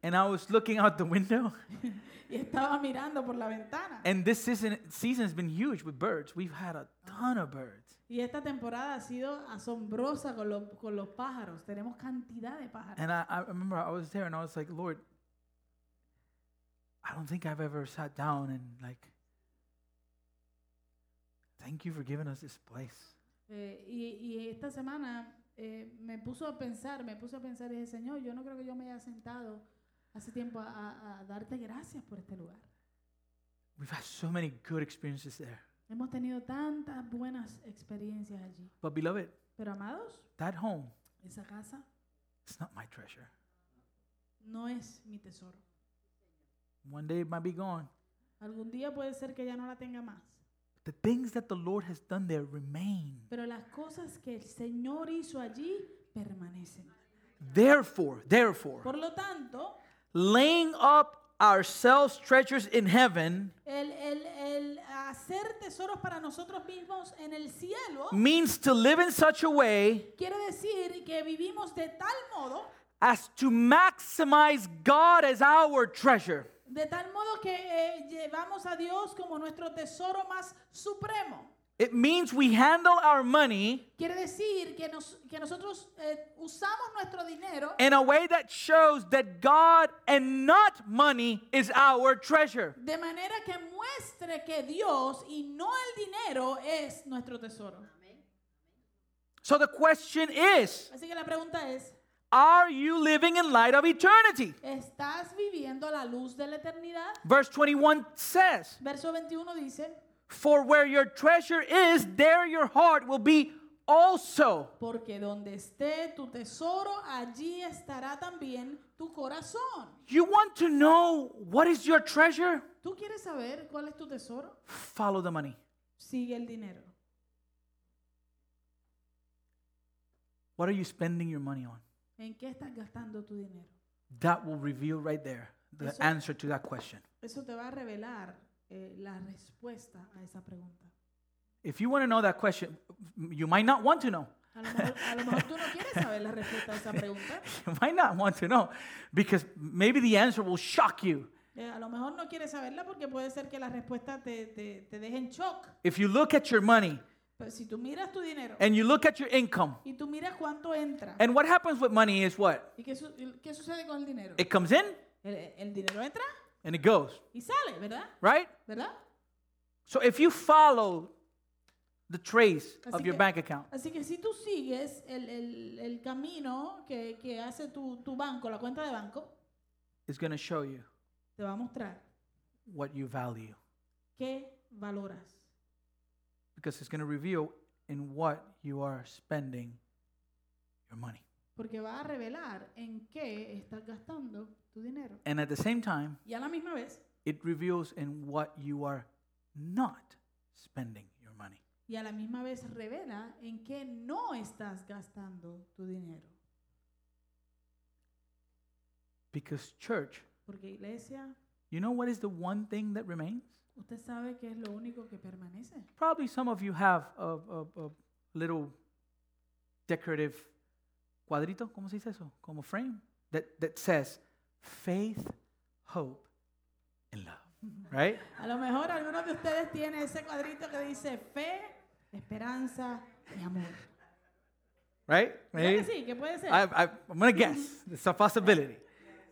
And I was looking out the window, Y estaba mirando por la ventana. and this season season has been huge with birds. We've had a ton of birds. Y esta temporada ha sido asombrosa con, lo- con los pájaros. Tenemos cantidad de pájaros. And I, I remember I was there and I was like, Lord, I don't think I've ever sat down and like, thank you for giving us this place. Eh, y, y esta semana eh, me puso a pensar, me puse a pensar y dije, Señor, yo no creo que yo me haya sentado hace tiempo a, a- a darte gracias por este lugar. We've had so many good experiences there. Hemos tenido tantas buenas experiencias allí. But beloved, Pero amados, that home, esa casa it's not my treasure. no es mi tesoro. One day it might be gone. Algún día puede ser que ya no la tenga más. The things that the Lord has done there remain. Pero las cosas que el Señor hizo allí permanecen. Therefore, therefore, Por lo tanto, laying up ourselves treasures in heaven el, el- el hacer tesoros para nosotros mismos en el cielo means to live in such a way quiere decir que vivimos de tal modo, as to maximize God as our treasure. de tal modo que eh, llevamos a Dios como nuestro tesoro más supremo. It means we handle our money Quiere decir que, nos- que nosotros eh, usamos nuestro dinero in a way that shows that God and not money is our treasure. de manera que muestre que Dios y no el dinero es nuestro tesoro. So the question is Así que la pregunta es, Are you living in light of eternity? ¿estás viviendo a la luz de la eternidad? Verse 21 says, Verso 21 dice, For where your treasure is, there your heart will be also. porque donde esté tu tesoro, allí estará también tu corazón. You want to know what is your treasure? ¿Tú quieres saber cuál es tu tesoro? Follow the money. Sigue el dinero. What are you spending your money on? ¿En qué estás gastando tu dinero? That will reveal right there the Eso- answer to that question. Eso te va a revelar eh, la respuesta a esa pregunta. If you want to know that question, you might not want to know. A lo, mejor, a lo mejor tú no quieres saber la respuesta a esa pregunta. You might not want to know because maybe the answer will shock you. Eh, a lo mejor no quieres saberla porque puede ser que la respuesta te, te, te deje en shock. If you look at your money Pero si tú miras tu dinero and you look at your income, y tú miras cuánto entra, and what happens with money is what? ¿y qué, su- qué sucede con el dinero? It comes in El, el dinero entra and it goes, y sale, ¿verdad? right? ¿Verdad? So if you follow the trace of Así your bank account, Así que si tú sigues el, el- el camino que, que hace tu, tu banco, la cuenta de banco, it's going to show you te va a mostrar what you value qué valoras. because it's going to reveal in what you are spending your money. Porque va a revelar en qué estás gastando tu dinero. And at the same time, Y a la misma vez, it reveals in what you are not spending your money. y a la misma vez revela en qué no estás gastando tu dinero. Because, church, Porque iglesia, you know what is the one thing that remains? usted sabe que es lo único que permanece. Probably some of you have a, a, a little decorative cuadrito, ¿cómo se dice eso? Como frame that, that says faith, hope, and love. Right? A lo mejor algunos de ustedes tienen ese cuadrito que dice fe, esperanza y amor. Right? ¿Verdad que Maybe? sí? ¿Qué puede ser? I, I, I'm going to guess. It's a possibility.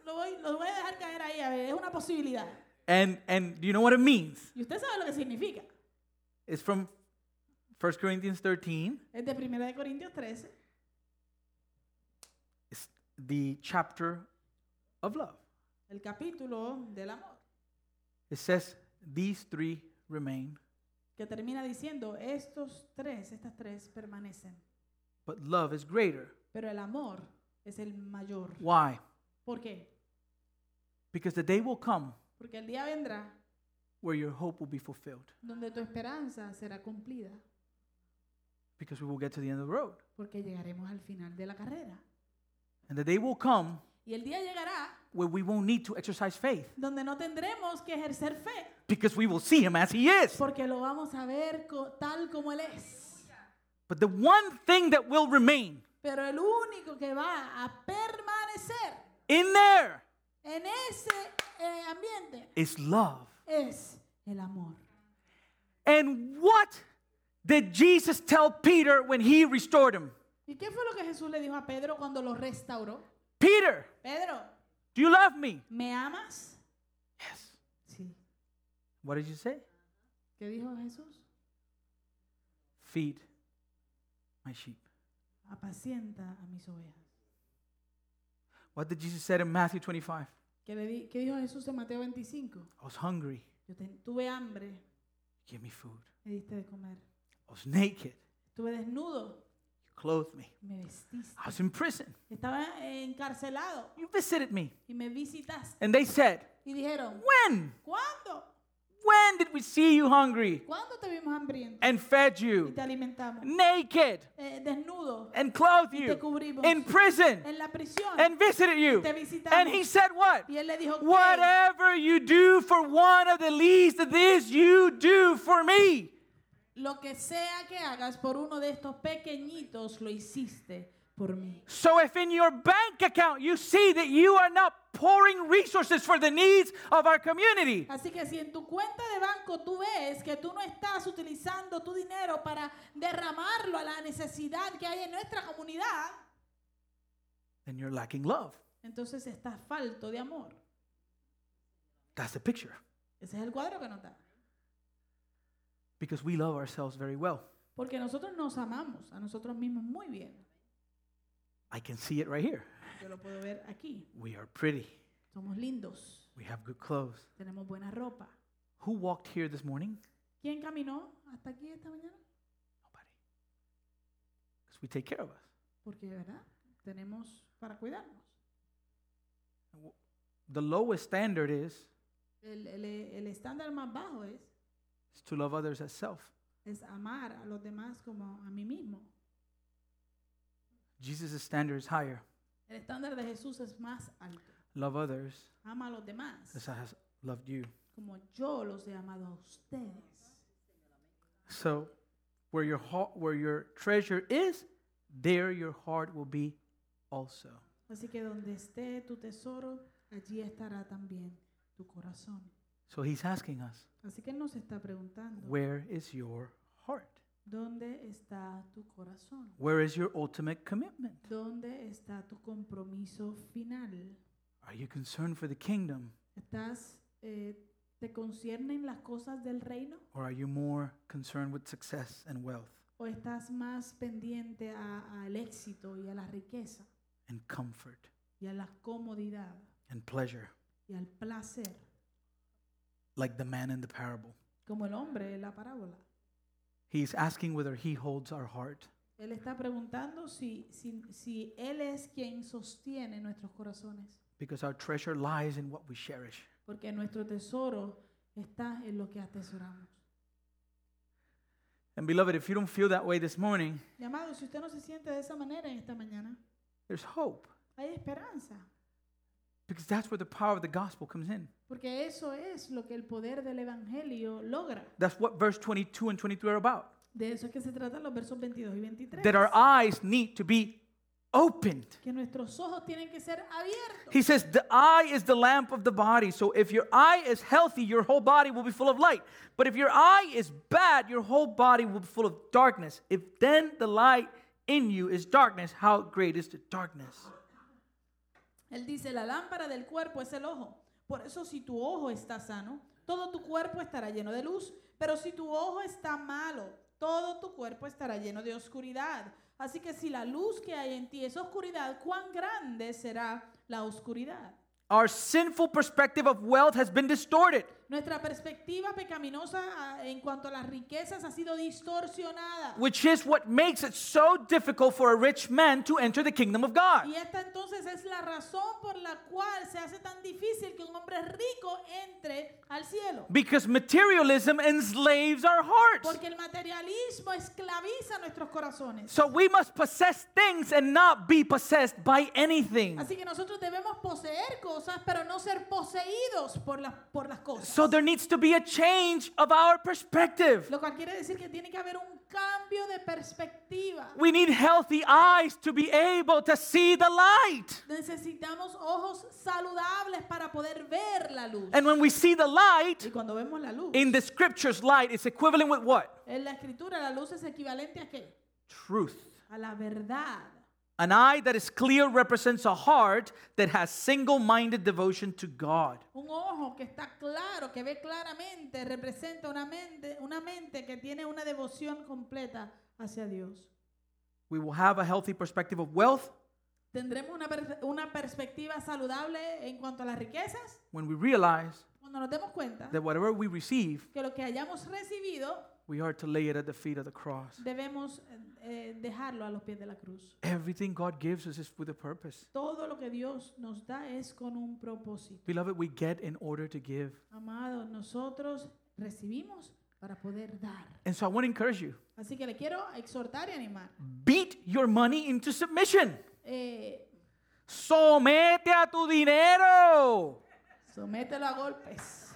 lo, voy, lo voy a dejar caer ahí a ver, es una posibilidad. And and do you know what it means? Y usted sabe lo que significa. It's from 1 Corinthians 13. Es de 1 de Corintios 13. The chapter of love. El capítulo del amor. It says these three remain, Que termina diciendo, estos tres, estas tres permanecen. but love is greater. Pero el amor es el mayor. Why? ¿Por qué? Because the day will come Porque el día vendrá where your hope will be fulfilled. donde tu esperanza será cumplida. Because we will get to the end of the road. Porque llegaremos al final de la carrera. And the day will come Y el día llegará where we won't need to exercise faith donde no tendremos que ejercer fe. because we will see him as he is. Porque lo vamos a ver co- tal como Él es. But the one thing that will remain Pero el único que va a permanecer in there en ese eh, ambiente is love. es el amor. And what did Jesus tell Peter when he restored him? ¿Y qué fue lo que Jesús le dijo a Pedro cuando lo restauró? Peter, Pedro, do you love me? ¿me amas? Yes. Sí. What did you say? ¿Qué dijo Jesús? Feed my sheep. Apacienta a mis ovejas. What did Jesus say in Matthew 25? ¿Qué, le di- qué dijo Jesús en Mateo 25? I was hungry. Yo ten- tuve hambre, Give me food. me diste de comer. I was naked. Estuve desnudo, clothed me. me vestiste. I was in prison. Estaba encarcelado You visited me. y me visitaste. And they said, Y dijeron, When? ¿cuándo? When did we see you hungry ¿Cuándo te vimos hambriento and fed y you? te alimentamos? Naked Eh, desnudo, and clothed y you? te cubrimos. In prison En la prisión. and visited you? te visitamos. And he said, What? y él le dijo, ¿qué? Whatever you do for one of the least of this, you do for me. Lo que sea que hagas por uno de estos pequeñitos, lo hiciste por mí. So if in your bank account you see that you are not pouring resources for the needs of our community, Así que si en tu cuenta de banco tú ves que tú no estás utilizando tu dinero para derramarlo a la necesidad que hay en nuestra comunidad, then you're lacking love. entonces estás falto de amor. That's the picture. Ese es el cuadro que nos da. Because we love ourselves very well. Porque nosotros nos amamos a nosotros mismos muy bien. I can see it right here. Yo lo puedo ver aquí. We are pretty. Somos lindos. We have good clothes. Tenemos buena ropa. Who walked here this morning? ¿Quién caminó hasta aquí esta mañana? Nobody. Because we take care of us. Porque, ¿verdad? Tenemos para cuidarnos. The lowest standard is, El, el- el estándar más bajo es, is to love others as self. es amar a los demás como a mí mismo. Jesus' standard is higher. El estándar de Jesús es más alto. Love others Ama a los demás as I have loved you. como yo los he amado a ustedes. So, where your heart, where your treasure is, there your heart will be also. Así que donde esté tu tesoro, allí estará también tu corazón. So he's asking us, Así que Él nos está preguntando, where is your heart? ¿dónde está tu corazón? Where is your ultimate commitment? ¿Dónde está tu compromiso final? Are you concerned for the kingdom ¿Estás, eh, te conciernen las cosas del reino? or are you more concerned with success and wealth ¿O estás más pendiente a- al éxito y a la riqueza and comfort y a la comodidad and pleasure y al placer? Like the man in the parable? Como el hombre en la parábola. He's asking whether he holds our heart. Él está preguntando si, si, si Él es quien sostiene nuestros corazones. Because our treasure lies in what we cherish. Porque nuestro tesoro está en lo que atesoramos. And beloved, if you don't feel that way this morning, Mi si usted no se siente de esa manera en esta mañana, there's hope. hay esperanza. Because that's where the power of the gospel comes in. Porque eso es lo que el poder del Evangelio logra. That's what verse 22 and 23 are about. De eso es que se tratan los versos 22 y 23. That our eyes need to be opened. que nuestros ojos tienen que ser abiertos. He says, The eye is the lamp of the body. So if your eye is healthy, your whole body will be full of light. But if your eye is bad, your whole body will be full of darkness. If then the light in you is darkness, how great is the darkness? Él dice, la lámpara del cuerpo es el ojo. Por eso si tu ojo está sano, todo tu cuerpo estará lleno de luz. Pero si tu ojo está malo, todo tu cuerpo estará lleno de oscuridad. Así que si la luz que hay en ti es oscuridad, ¿cuán grande será la oscuridad? Our sinful perspective of wealth has been distorted. Nuestra perspectiva pecaminosa ah, en cuanto a las riquezas ha sido distorsionada. which is what makes it so difficult for a rich man to enter the kingdom of God. Y esta entonces es la razón por la cual se hace tan difícil que un hombre rico entre al cielo. Because materialism enslaves our hearts. Porque el materialismo esclaviza nuestros corazones. So we must possess things and not be possessed by anything. Así que nosotros debemos poseer cosas, pero no ser poseídos por las, por las cosas. So there needs to be a change of our perspective. Lo cual quiere decir que tiene que haber un cambio de perspectiva. We need healthy eyes to be able to see the light. Necesitamos ojos saludables para poder ver la luz. And when we see the light, Y cuando vemos la luz, in the scriptures, light is equivalent with what? en la escritura la luz es equivalente a qué? Truth. A la verdad. An eye that is clear represents a heart that has single minded devotion to God. Un ojo que está claro, que ve claramente, representa una mente, una mente que tiene una devoción completa hacia Dios. We will have a healthy perspective of wealth Tendremos una, per- una perspectiva saludable en cuanto a las riquezas when we realize cuando nos demos cuenta that whatever we receive, que lo que hayamos recibido we are to lay it at the feet of the cross. debemos eh, dejarlo a los pies de la cruz. Everything God gives us is with a purpose. Todo lo que Dios nos da es con un propósito. Beloved, we get in order to give. Amados, nosotros recibimos para poder dar. And so I want to encourage you Así que le quiero exhortar y animar. beat your money into submission. Eh, Somete a tu dinero. somételo a golpes.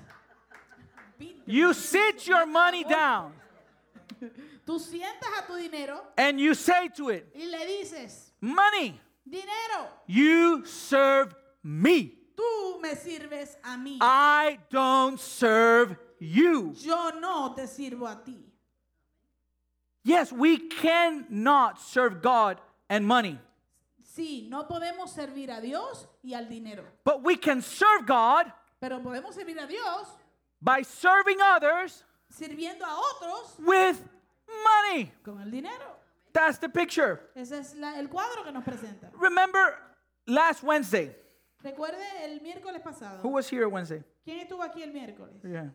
You sit your money down Tú sientas a tu dinero and you say to it, y le dices, Money, dinero, you serve me. tú me sirves a mí. I don't serve you. Yo no te sirvo a ti. Yes, we cannot serve God and money, Sí, no podemos servir a Dios y al dinero, but we can serve God pero podemos servir a Dios by serving others sirviendo a otros with money. con el dinero. That's the picture. Ese es la- el cuadro que nos presenta. Remember last Wednesday? Recuerde el miércoles pasado. Who was here Wednesday? ¿Quién estuvo aquí el miércoles? Yeah.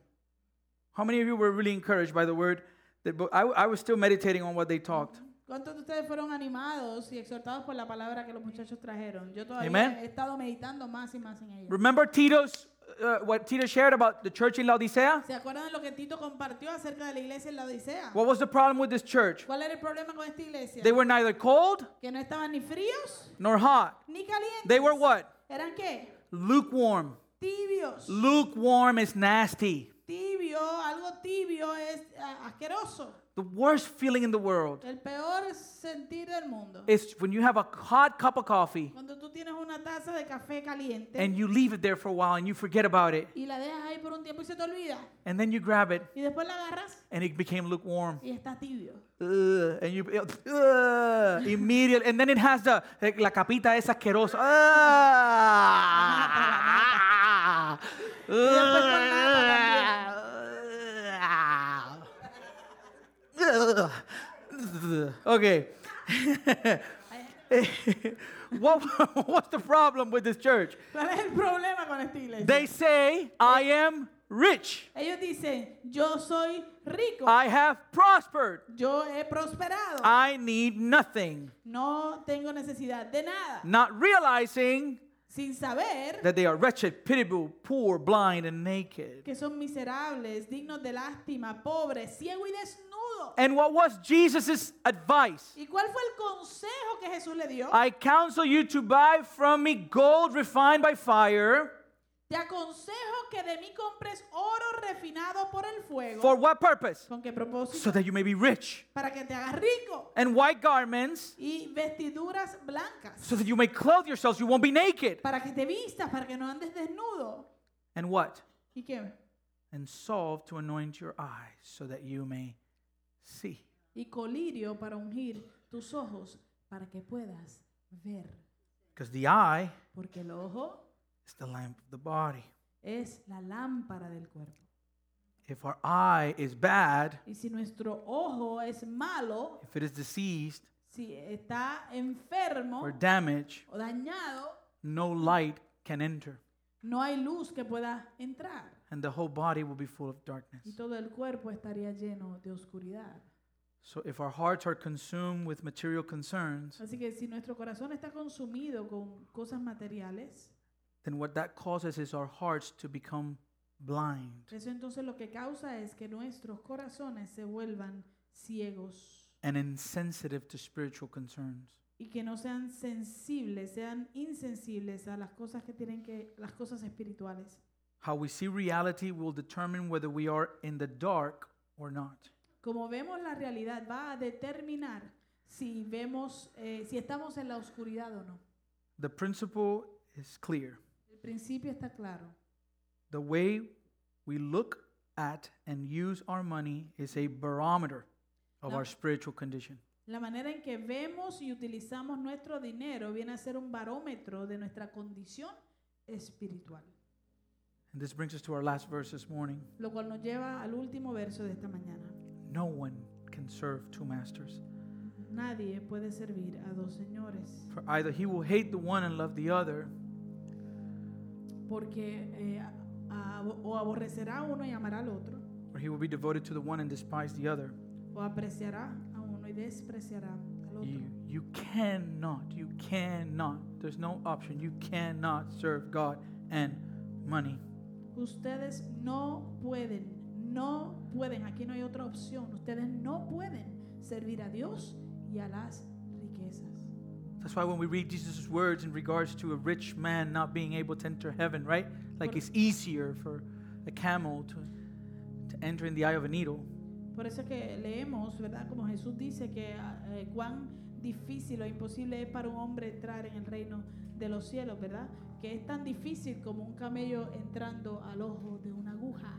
How many of you were really encouraged by the word? That, but I, I was still meditating on what they talked. ¿Cuántos de ustedes fueron animados y exhortados por la palabra que los muchachos trajeron? Yo todavía Amen. he estado meditando más y más en ella. Remember Tito's, uh, what Tito shared about the church in Laodicea? ¿Se acuerdan de lo que Tito compartió acerca de la iglesia en Laodicea? What was the problem with this church? ¿Cuál era el problema con esta iglesia? They were neither cold Que no estaban ni fríos nor hot. ni calientes. They were what? ¿Eran qué? Lukewarm. Tibios. Lukewarm is nasty. Tibio, algo tibio es asqueroso. The worst feeling in the world El peor sentir del mundo. is when you have a hot cup of coffee Cuando tú tienes una taza de café caliente and you leave it there for a while and you forget about it. y la dejas ahí por un tiempo y se te olvida. And then you grab it Y después la agarras and it became lukewarm. y está tibio. Ugh, and you ugh, immediately, and then it has the la capita es asquerosa. Ah, después con nata Ugh. Okay. what, what's the problem with this church? ¿Cuál es el problema con esta iglesia? They say, I am rich. Ellos dicen, yo soy rico, I have prospered. yo he prosperado, I need nothing. no tengo necesidad de nada, Not realizing sin saber that they are wretched, pitiable, poor, blind, and naked. que son miserables, dignos de lástima, pobres, ciego y desnudo. And what was Jesus' advice? ¿Y cuál fue el consejo que Jesús le dio? I counsel you to buy from me gold refined by fire. Te aconsejo que de mí compres oro refinado por el fuego. For what purpose? ¿Con qué propósito? So that you may be rich. Para que te hagas rico. And white garments, Y vestiduras blancas. so that you may clothe yourselves, you won't be naked. Para que te vistas, para que no andes desnudo. And what? ¿Y qué? And salve to anoint your eyes, so that you may see. Y colirio para ungir tus ojos, para que puedas ver. Because the eye Porque el ojo is the lamp of the body. es la lámpara del cuerpo. If our eye is bad, Y si nuestro ojo es malo, if it is diseased si está enfermo or damaged, o dañado, no light can enter, no hay luz que pueda entrar. And the whole body will be full of darkness. Y todo el cuerpo estaría lleno de oscuridad. So if our hearts are consumed with material concerns, Así que si nuestro corazón está consumido con cosas materiales, then what that causes is our hearts to become blind eso entonces lo que causa es que nuestros corazones se vuelvan ciegos and insensitive to spiritual concerns. y que no sean sensibles, sean insensibles a las cosas que tienen que las cosas espirituales. How we see reality will determine whether we are in the dark or not. Como vemos la realidad va a determinar si vemos eh, si estamos en la oscuridad o no. The principle is clear. El principio está claro. The way we look at and use our money is a barometer of La- our spiritual condition. La manera en que vemos y utilizamos nuestro dinero viene a ser un barómetro de nuestra condición espiritual. And this brings us to our last verse this morning. Lo cual nos lleva al último verso de esta mañana. No one can serve two masters. Nadie puede servir a dos señores, For either he will hate the one and love the other, porque eh, a- o aborrecerá a uno y amará al otro, or he will be devoted to the one and despise the other. o apreciará a uno y despreciará al otro. You, you cannot, you cannot, there's no option, you cannot serve God and money. Ustedes no pueden, no pueden, aquí no hay otra opción, ustedes no pueden servir a Dios y a las riquezas. That's why when we read Jesus' words in regards to a rich man not being able to enter heaven, right? Like Por- it's easier for a camel to, to enter in the eye of a needle. Por eso es que leemos, ¿verdad? Como Jesús dice que eh, cuán difícil o imposible es para un hombre entrar en el reino de los cielos, ¿verdad? Que es tan difícil como un camello entrando al ojo de una aguja.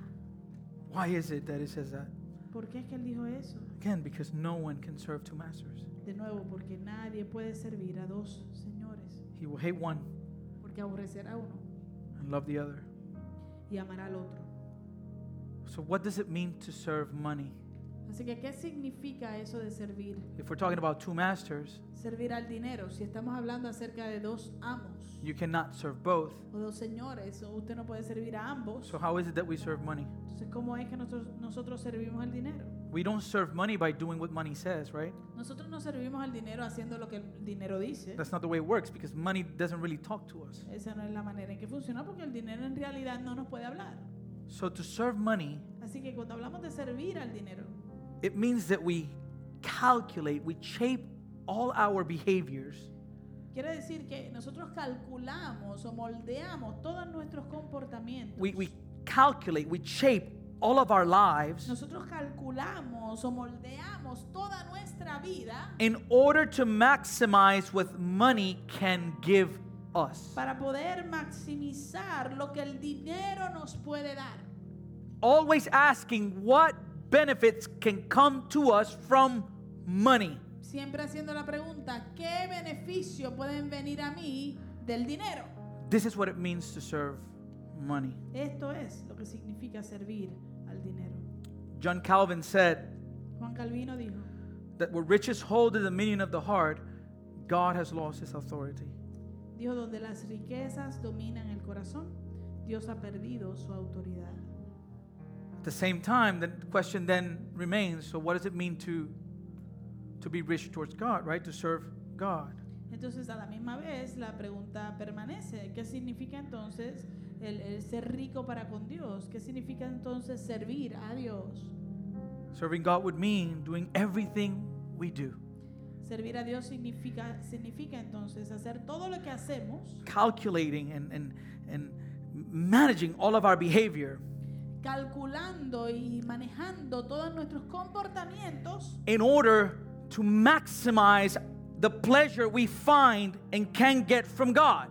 Why is it that it says that? ¿Por qué es que él dijo eso? Again, because no one can serve two masters. De nuevo, porque nadie puede servir a dos señores, He will hate one porque aborrecerá a uno and love the other. y amará al otro. So, what does it mean to serve money? Así que, ¿qué significa eso de servir? If we're talking about two masters, Servir al dinero. Si estamos hablando acerca de dos amos you cannot serve both. o dos señores, o usted no puede servir a ambos. So, how is it that we serve money? Entonces, ¿cómo es que nosotros, nosotros servimos el dinero? We don't serve money by doing what money says, right? Nosotros no servimos al dinero haciendo lo que el dinero dice. That's not the way it works because money doesn't really talk to us. Esa no es la manera en que funciona porque el dinero en realidad no nos puede hablar. So, to serve money, Así que cuando hablamos de servir al dinero, it means that we calculate, we shape all our behaviors quiere decir que nosotros calculamos o moldeamos todos nuestros comportamientos. we, we calculate, we shape all of our lives Nosotros calculamos o moldeamos toda nuestra vida in order to maximize what money can give us. para poder maximizar lo que el dinero nos puede dar. Always asking what benefits can come to us from money. Siempre haciendo la pregunta, ¿qué beneficio pueden venir a mí del dinero? This is what it means to serve money. Esto es lo que significa servir al dinero. John Calvin said Juan Calvino dijo, that where riches hold the dominion of the heart, God has lost his authority. dijo, donde las riquezas dominan el corazón, Dios ha perdido su autoridad. At the same time, the question then remains so, what does it mean to, to be rich towards God, right? To serve God. Entonces, a la misma vez, la pregunta permanece. ¿Qué significa entonces el, el ser rico para con Dios? ¿Qué significa entonces servir a Dios? Serving God would mean doing everything we do, Servir a Dios significa, significa entonces hacer todo lo que hacemos, calculating and, and, and managing all of our behavior calculando y manejando todos nuestros comportamientos in order to maximize the pleasure we find and can get from God.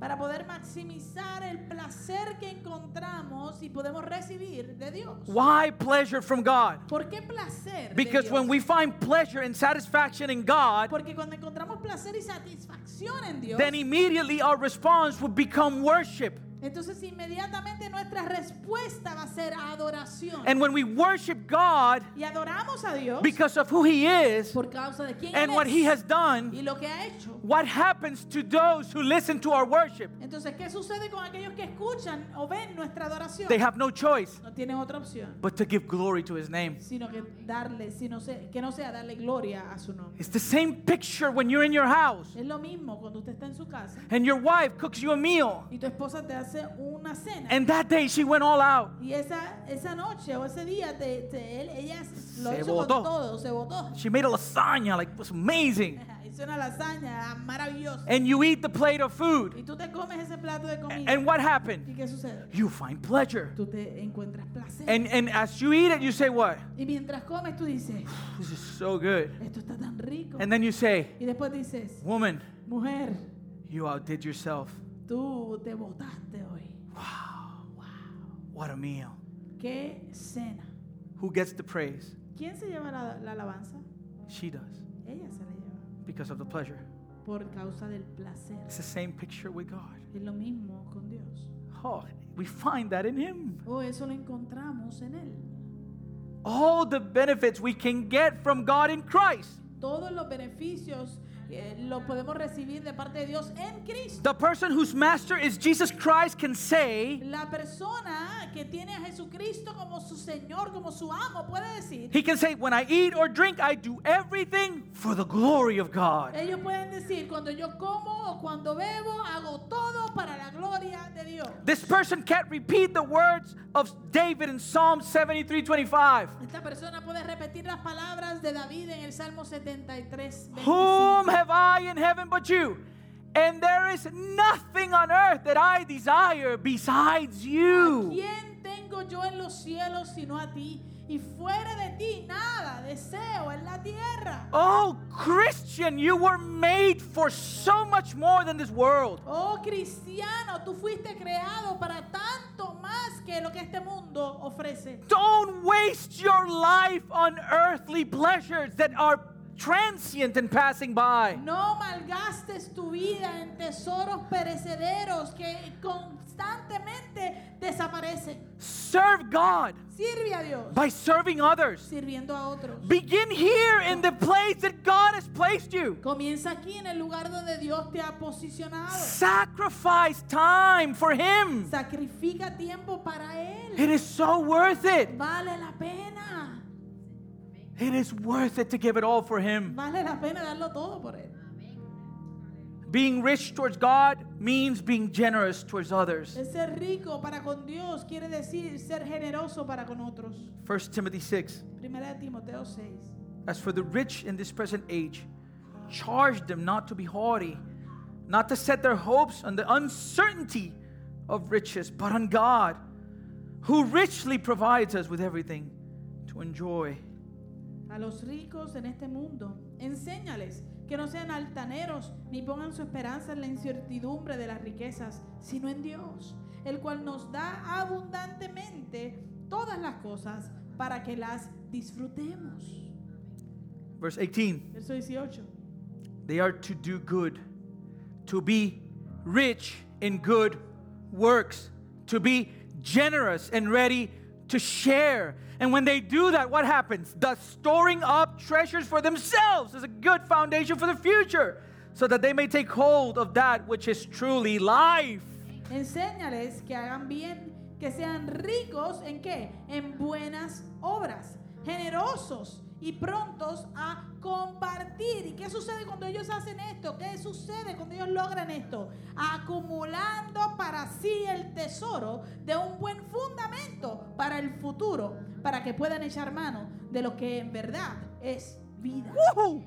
para poder maximizar el placer que encontramos y podemos recibir de Dios. Why pleasure from God? ¿Por qué placer? de Because Dios? when we find pleasure and satisfaction in God, Porque cuando encontramos placer y satisfacción en Dios, then immediately our response would become worship. Entonces inmediatamente nuestra respuesta va a ser adoración. And when we worship God y adoramos a Dios because of who He is por causa de quién and Él what es He has y done, lo que ha hecho. what happens to those who listen to our worship? Entonces, ¿qué sucede con aquellos que escuchan o ven nuestra adoración? They have no choice no tienen otra opción, but to give glory to His name. sino que darle, sino se- que no sea darle gloria a su nombre. It's the same picture when you're in your house Es lo mismo cuando usted está en su casa and your wife cooks you a meal, y tu esposa te hace una cena. and that day she went all out. y esa, esa noche o ese día te, te- él- ella lo Se hizo botó. con todo, se botó. She made a lasagna, like it was amazing. Hizo una lasaña maravillosa. And you eat the plate of food. y tú te comes ese plato de comida. And what happened? ¿Y qué sucede? You find pleasure. Tú te encuentras placer. And and as you eat it, you say, What? y mientras comes tú dices, This is so good. esto está tan rico. And then you say, y después dices, Woman, mujer, you outdid yourself. tú te botaste hoy. What a meal. ¿Qué cena? Who gets the praise? ¿Quién se lleva la, la alabanza? She does Ella se la lleva. Because of the pleasure. Por causa del placer. It's the same picture with God. Es lo mismo con Dios. Oh, we find that in Him. Oh, eso lo encontramos en Él. All the benefits we can get from God in Christ. Todos los beneficios eh, los podemos recibir de parte de Dios en Cristo. The person whose master is Jesus Christ can say, La persona que tiene a Jesucristo como su Señor, como su amo, puede decir, He can say, When I eat or drink, I do everything for the glory of God. ellos pueden decir, cuando yo como o cuando bebo, hago todo para la gloria de Dios. This person can't repeat the words of David in Psalm 73 25. Esta persona puede repetir las palabras de David en el Salmo 73. 25. Whom have I in heaven but you? And there is nothing on earth that I desire besides ¿A you. quién tengo yo en los cielos sino a ti? Y fuera de ti nada deseo en la tierra. Oh, Christian, you were made for so much more than this world. Oh cristiano, tú fuiste creado para tanto más que lo que este mundo ofrece. Don't waste your life on earthly pleasures that are transient and passing by. No malgastes tu vida en tesoros perecederos que constantemente desaparecen. Serve God Sirve a Dios by serving others. sirviendo a otros. Begin here in the place that God has placed you. Comienza aquí en el lugar donde Dios te ha posicionado. Sacrifice time for Him. Sacrifica tiempo para Él. It is so worth it. Vale la pena. It is worth it to give it all for Him. Vale la pena darlo todo por Él. Being rich towards God means being generous towards others. El ser rico para con Dios quiere decir ser generoso para con otros. 1 Timothy 6. Primera de Timoteo 6. As for the rich in this present age, charge them not to be haughty, not to set their hopes on the uncertainty of riches, but on God, who richly provides us with everything to enjoy. A los ricos en este mundo, enséñales que no sean altaneros ni pongan su esperanza en la incertidumbre de las riquezas, sino en Dios, el cual nos da abundantemente todas las cosas para que las disfrutemos. Verse 18 Verso 18. they are to do good, to be rich in good works, to be generous and ready to share. And when they do that, what happens? The storing up treasures for themselves is a good foundation for the future, so that they may take hold of that which is truly life. Enséñales que hagan bien, que sean ricos en qué? En buenas obras, generosos y prontos a compartir. ¿Y qué sucede cuando ellos hacen esto? ¿Qué sucede cuando ellos logran esto? Acumulando para sí el tesoro de un buen fundamento para el futuro, para que puedan echar mano de lo que en verdad es vida. Woohoo!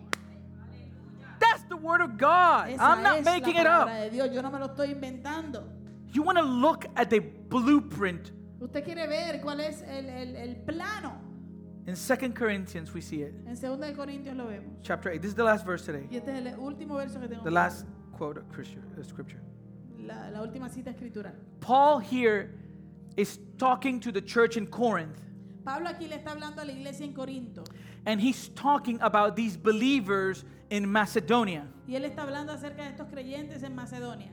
That's the word of God. Esa I'm not es making la it up. de Dios. Yo no me lo estoy inventando. You want to look at the blueprint. Usted quiere ver cuál es el, el- el plano. In 2 Corinthians, we see it. En 2 de Corintios lo vemos. Chapter 8. This is the last verse today. Y este es el último verso que tengo. The last quote of uh, scripture. La, la última cita escritural. Paul here is talking to the church in Corinth, Pablo aquí le está hablando a la iglesia en Corinto. and he's talking about these believers in Macedonia. Y él está hablando acerca de estos creyentes en Macedonia.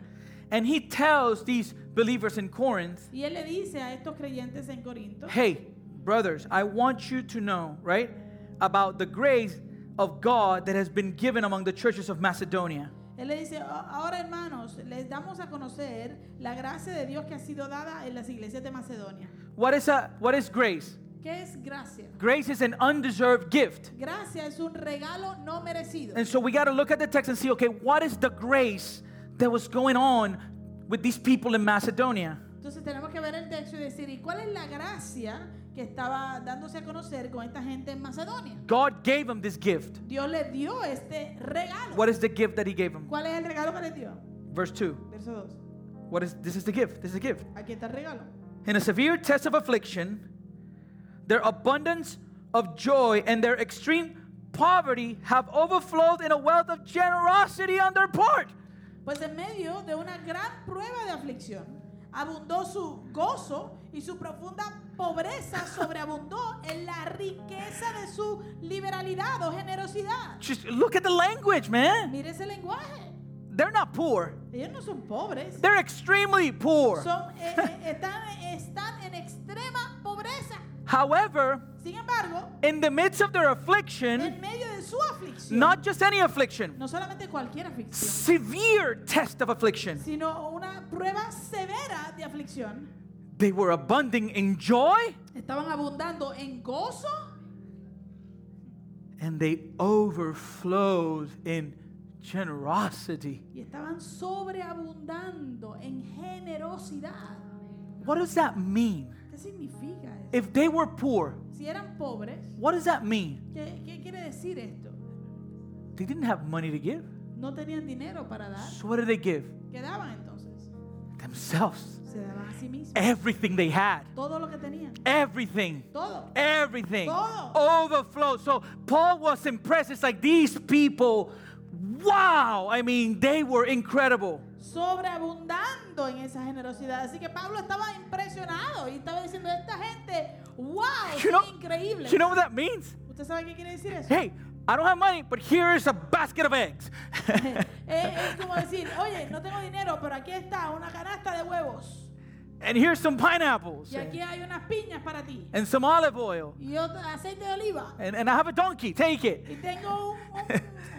And he tells these believers in Corinth, Y él le dice a estos creyentes en Corinto, hey, brothers, I want you to know, right, about the grace of God that has been given among the churches of Macedonia. él le dice, "A- ahora hermanos, les damos a conocer la gracia de Dios que ha sido dada en las iglesias de Macedonia. What is, a, what is grace? ¿Qué es gracia? Grace is an undeserved gift. Gracia es un regalo no merecido. And so we got to look at the text and see, okay, what is the grace that was going on with these people in Macedonia? Entonces tenemos que ver el texto y decir, ¿y cuál es la gracia que estaba dándose a conocer con esta gente en Macedonia? God gave him this gift. Dios les dio este regalo. What is the gift that He gave him? ¿Cuál es el regalo que les dio? Verse 2. Verso 2. What is this is the gift. This is the gift. Aquí está el regalo. In a severe test of affliction, their abundance of joy and their extreme poverty have overflowed in a wealth of generosity on their part. Pues en medio de una gran prueba de aflicción, abundó su gozo y su profunda pobreza sobreabundó en la riqueza de su liberalidad o generosidad. Just look at the language, man. Mire ese lenguaje. They're not poor. Ellos no son pobres. They're extremely poor. Son, eh, eh, están, están en extrema pobreza. However, Sin embargo, in the midst of their affliction, en medio su aflicción, not just any affliction, no solamente cualquier aflicción, severe test of affliction, sino una prueba severa de aflicción, they were abounding in joy estaban abundando en gozo and they overflowed in generosity. y estaban sobreabundando en generosidad. What does that mean? ¿Qué significa eso? If they were poor, Si eran pobres, what does that mean? ¿qué, qué quiere decir esto? They didn't have money to give. No tenían dinero para dar. So what did they give? ¿Qué daban entonces? Themselves. Se daban a sí mismos. Everything they had. Todo lo que tenían. Everything. Todo. Everything. Todo. Overflowed. So Paul was impressed. It's like these people, wow. I mean, they were incredible. Sobreabundando en esa generosidad. Así que Pablo estaba impresionado y estaba diciendo, esta gente, wow, You know, son increíbles. you know what that means? ¿Usted sabe qué quiere decir eso? Hey, I don't have money, but here's a basket of eggs. Es como decir, oye, no tengo dinero, pero aquí está una canasta de huevos. and here's some pineapples. Y aquí hay unas piñas para ti. And some olive oil. Y otro aceite de oliva. And, and I have a donkey. Take it. Y tengo un,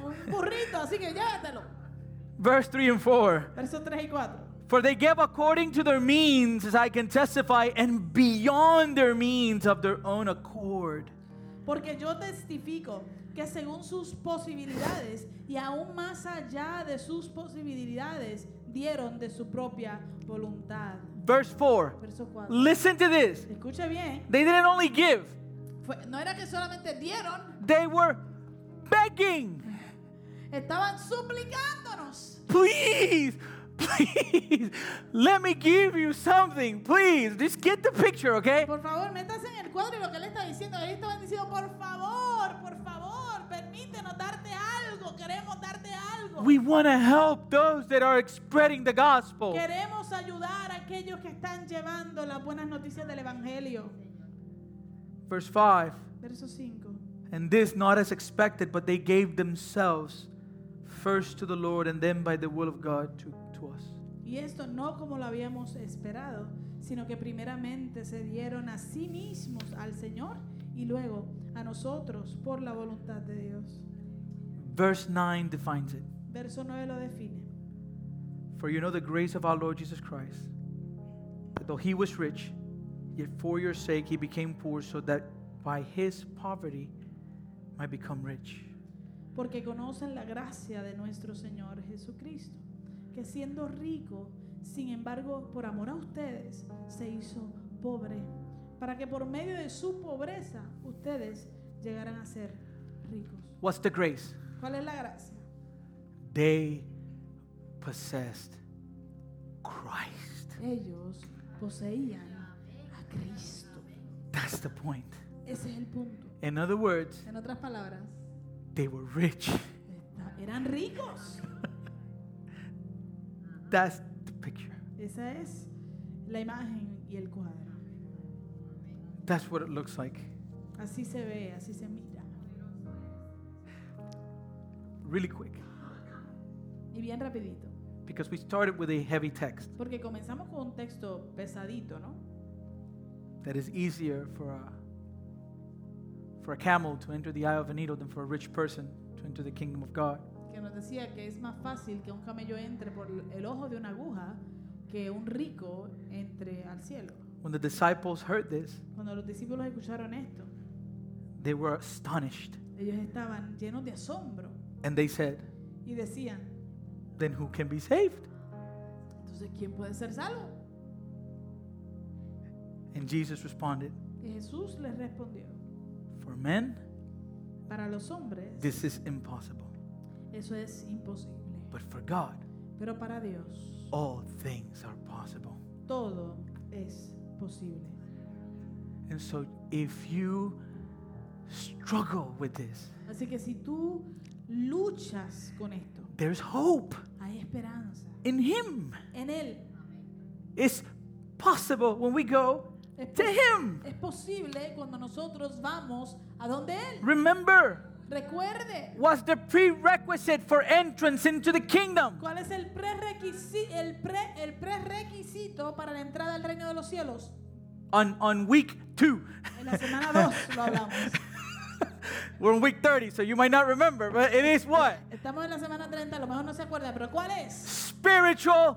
un- un burrito, así que llévatelo. Verse 3 and 4. Versos 3 y 4. For they gave according to their means, as I can testify, and beyond their means of their own accord. Porque yo testifico que según sus posibilidades y aún más allá de sus posibilidades, dieron de su propia voluntad. Verse 4. Verso 4. Listen to this. Escuche bien. They didn't only give, Fue- no era que solamente dieron, they were begging. estaban suplicándonos. Please, please, let me give you something. Please, just get the picture, okay? Por favor, métase en el cuadro y lo que él está diciendo. Ellos estaban diciendo, por favor, por favor, permítenos darte algo. Queremos darte algo. We want to help those that are spreading the gospel. Queremos ayudar a aquellos que están llevando las buenas noticias del Evangelio. Verse 5. Verso 5. And this not as expected, but they gave themselves first to the Lord and then by the will of God to. Y esto no como lo habíamos esperado, sino que primeramente se dieron a sí mismos al Señor y luego a nosotros por la voluntad de Dios. Verse 9 defines it. Verso 9 lo define. For you know the grace of our Lord Jesus Christ, that though he was rich, yet for your sake he became poor, so that by his poverty might become rich. Porque conocen la gracia de nuestro Señor Jesucristo, que siendo rico, sin embargo, por amor a ustedes, se hizo pobre, para que por medio de su pobreza ustedes llegaran a ser ricos. What's the grace? ¿Cuál es la gracia? They possessed Christ. Ellos poseían a Cristo. That's the point. Ese es el punto. In other words, En otras palabras, they were rich. eran ricos. That's the picture. Esa es la imagen y el cuadro. That's what it looks like. Así se ve, así se mira. Really quick. Y bien rapidito. because we started with a heavy text Porque comenzamos con un texto pesadito, ¿no? that is easier for a, for a camel to enter the eye of a needle than for a rich person to enter the kingdom of God. Que nos decía que es más fácil que un camello entre por el ojo de una aguja que un rico entre al cielo. When the disciples heard this, Cuando los discípulos escucharon esto, they were astonished ellos estaban llenos de asombro and they said, y decían, Then who can be saved? entonces, ¿quién puede ser salvo? And Jesus responded, Y Jesús les respondió, For men, para los hombres this is impossible, eso es imposible, but for God, pero para Dios all things are possible. todo es posible. And so if you struggle with this, Así que si tú luchas con esto, there's hope hay esperanza in Him. en Él. It's possible when we go Es, to pos- Him. es posible cuando nosotros vamos a donde Él. Remember, Recuerde, what's the prerequisite for entrance into the kingdom? ¿cuál es el, prerequisi- el, pre- el prerequisito para la entrada al reino de los cielos? On, on week two, En la semana 2 lo hablamos. we're on week 30, so you might not remember, but it is what? Estamos en la semana 30, a lo mejor no se acuerda, pero ¿cuál es? Spiritual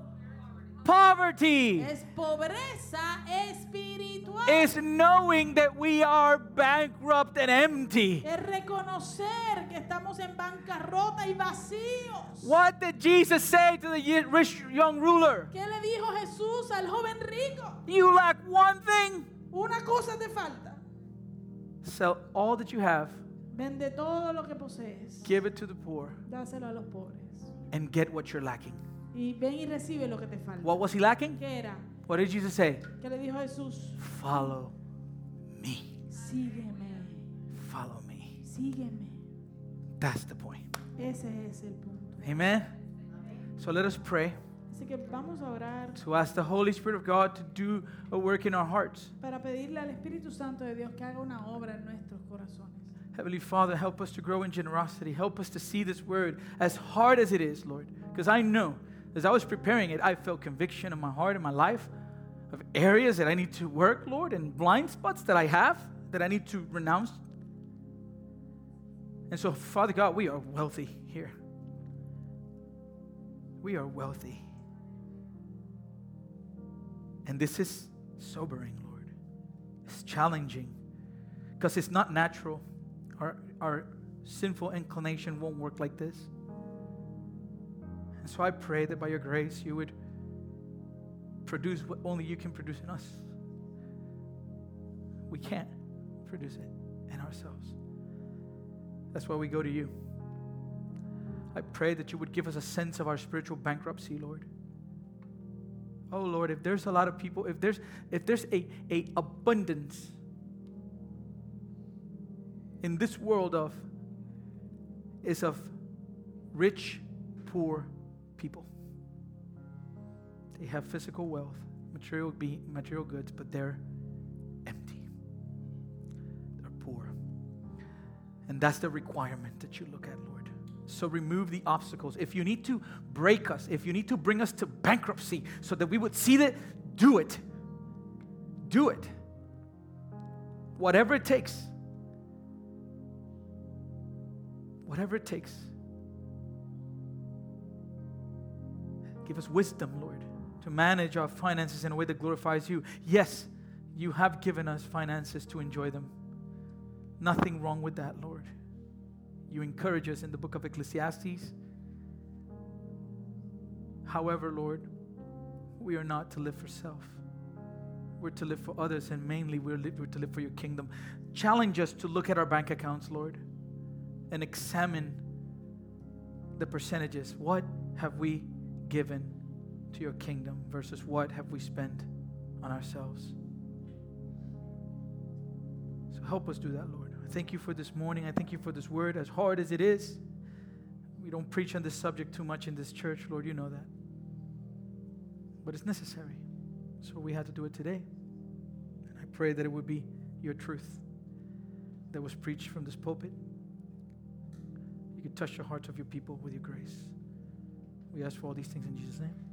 poverty. Es pobreza espiritual. Is knowing that we are bankrupt and empty. Es reconocer que estamos en bancarrota y vacíos. What did Jesus say to the rich young ruler? ¿Qué le dijo Jesús al joven rico? You lack one thing. Una cosa te falta. Sell all that you have, Vende todo lo que posees. give it to the poor, Dáselo a los pobres. and get what you're lacking. Y ven y recibe lo que te falta. What was he lacking? ¿Qué era? What did Jesus say? ¿Qué le dijo Jesús? Follow me. Sígueme. Follow me. Sígueme. That's the point. Ese es el punto. Amen. So let us pray Así que vamos a orar to ask the Holy Spirit of God to do a work in our hearts. para pedirle al Espíritu Santo de Dios que haga una obra en nuestros corazones. Heavenly Father, help us to grow in generosity. Help us to see this word as hard as it is, Lord. Because I know, as I was preparing it, I felt conviction in my heart and my life of areas that I need to work, Lord, and blind spots that I have that I need to renounce. And so, Father God, we are wealthy here. We are wealthy. And this is sobering, Lord. It's challenging because it's not natural. Our, our sinful inclination won't work like this. And so I pray that by your grace you would produce what only you can produce in us. We can't produce it in ourselves. That's why we go to you. I pray that you would give us a sense of our spiritual bankruptcy, Lord. Oh Lord, if there's a lot of people, if there's if there's a, a abundance in this world of is of rich, poor people. They have physical wealth, material be material goods, but they're empty. They're poor. And that's the requirement that you look at, Lord. So remove the obstacles. If you need to break us, if you need to bring us to bankruptcy so that we would see that, do it. Do it. Whatever it takes. Whatever it takes. Give us wisdom, Lord, to manage our finances in a way that glorifies you. Yes, you have given us finances to enjoy them. Nothing wrong with that, Lord. You encourage us in the book of Ecclesiastes. However, Lord, we are not to live for self. We're to live for others, and mainly we're, li- we're to live for your kingdom. Challenge us to look at our bank accounts, Lord, and examine the percentages. What have we given to your kingdom versus what have we spent on ourselves? So help us do that, Lord. I thank you for this morning. I thank you for this word, as hard as it is. We don't preach on this subject too much in this church, Lord. You know that. But it's necessary. So we had to do it today. And I pray that it would be your truth that was preached from this pulpit. You could touch the hearts of your people with your grace. We ask for all these things in Jesus' name.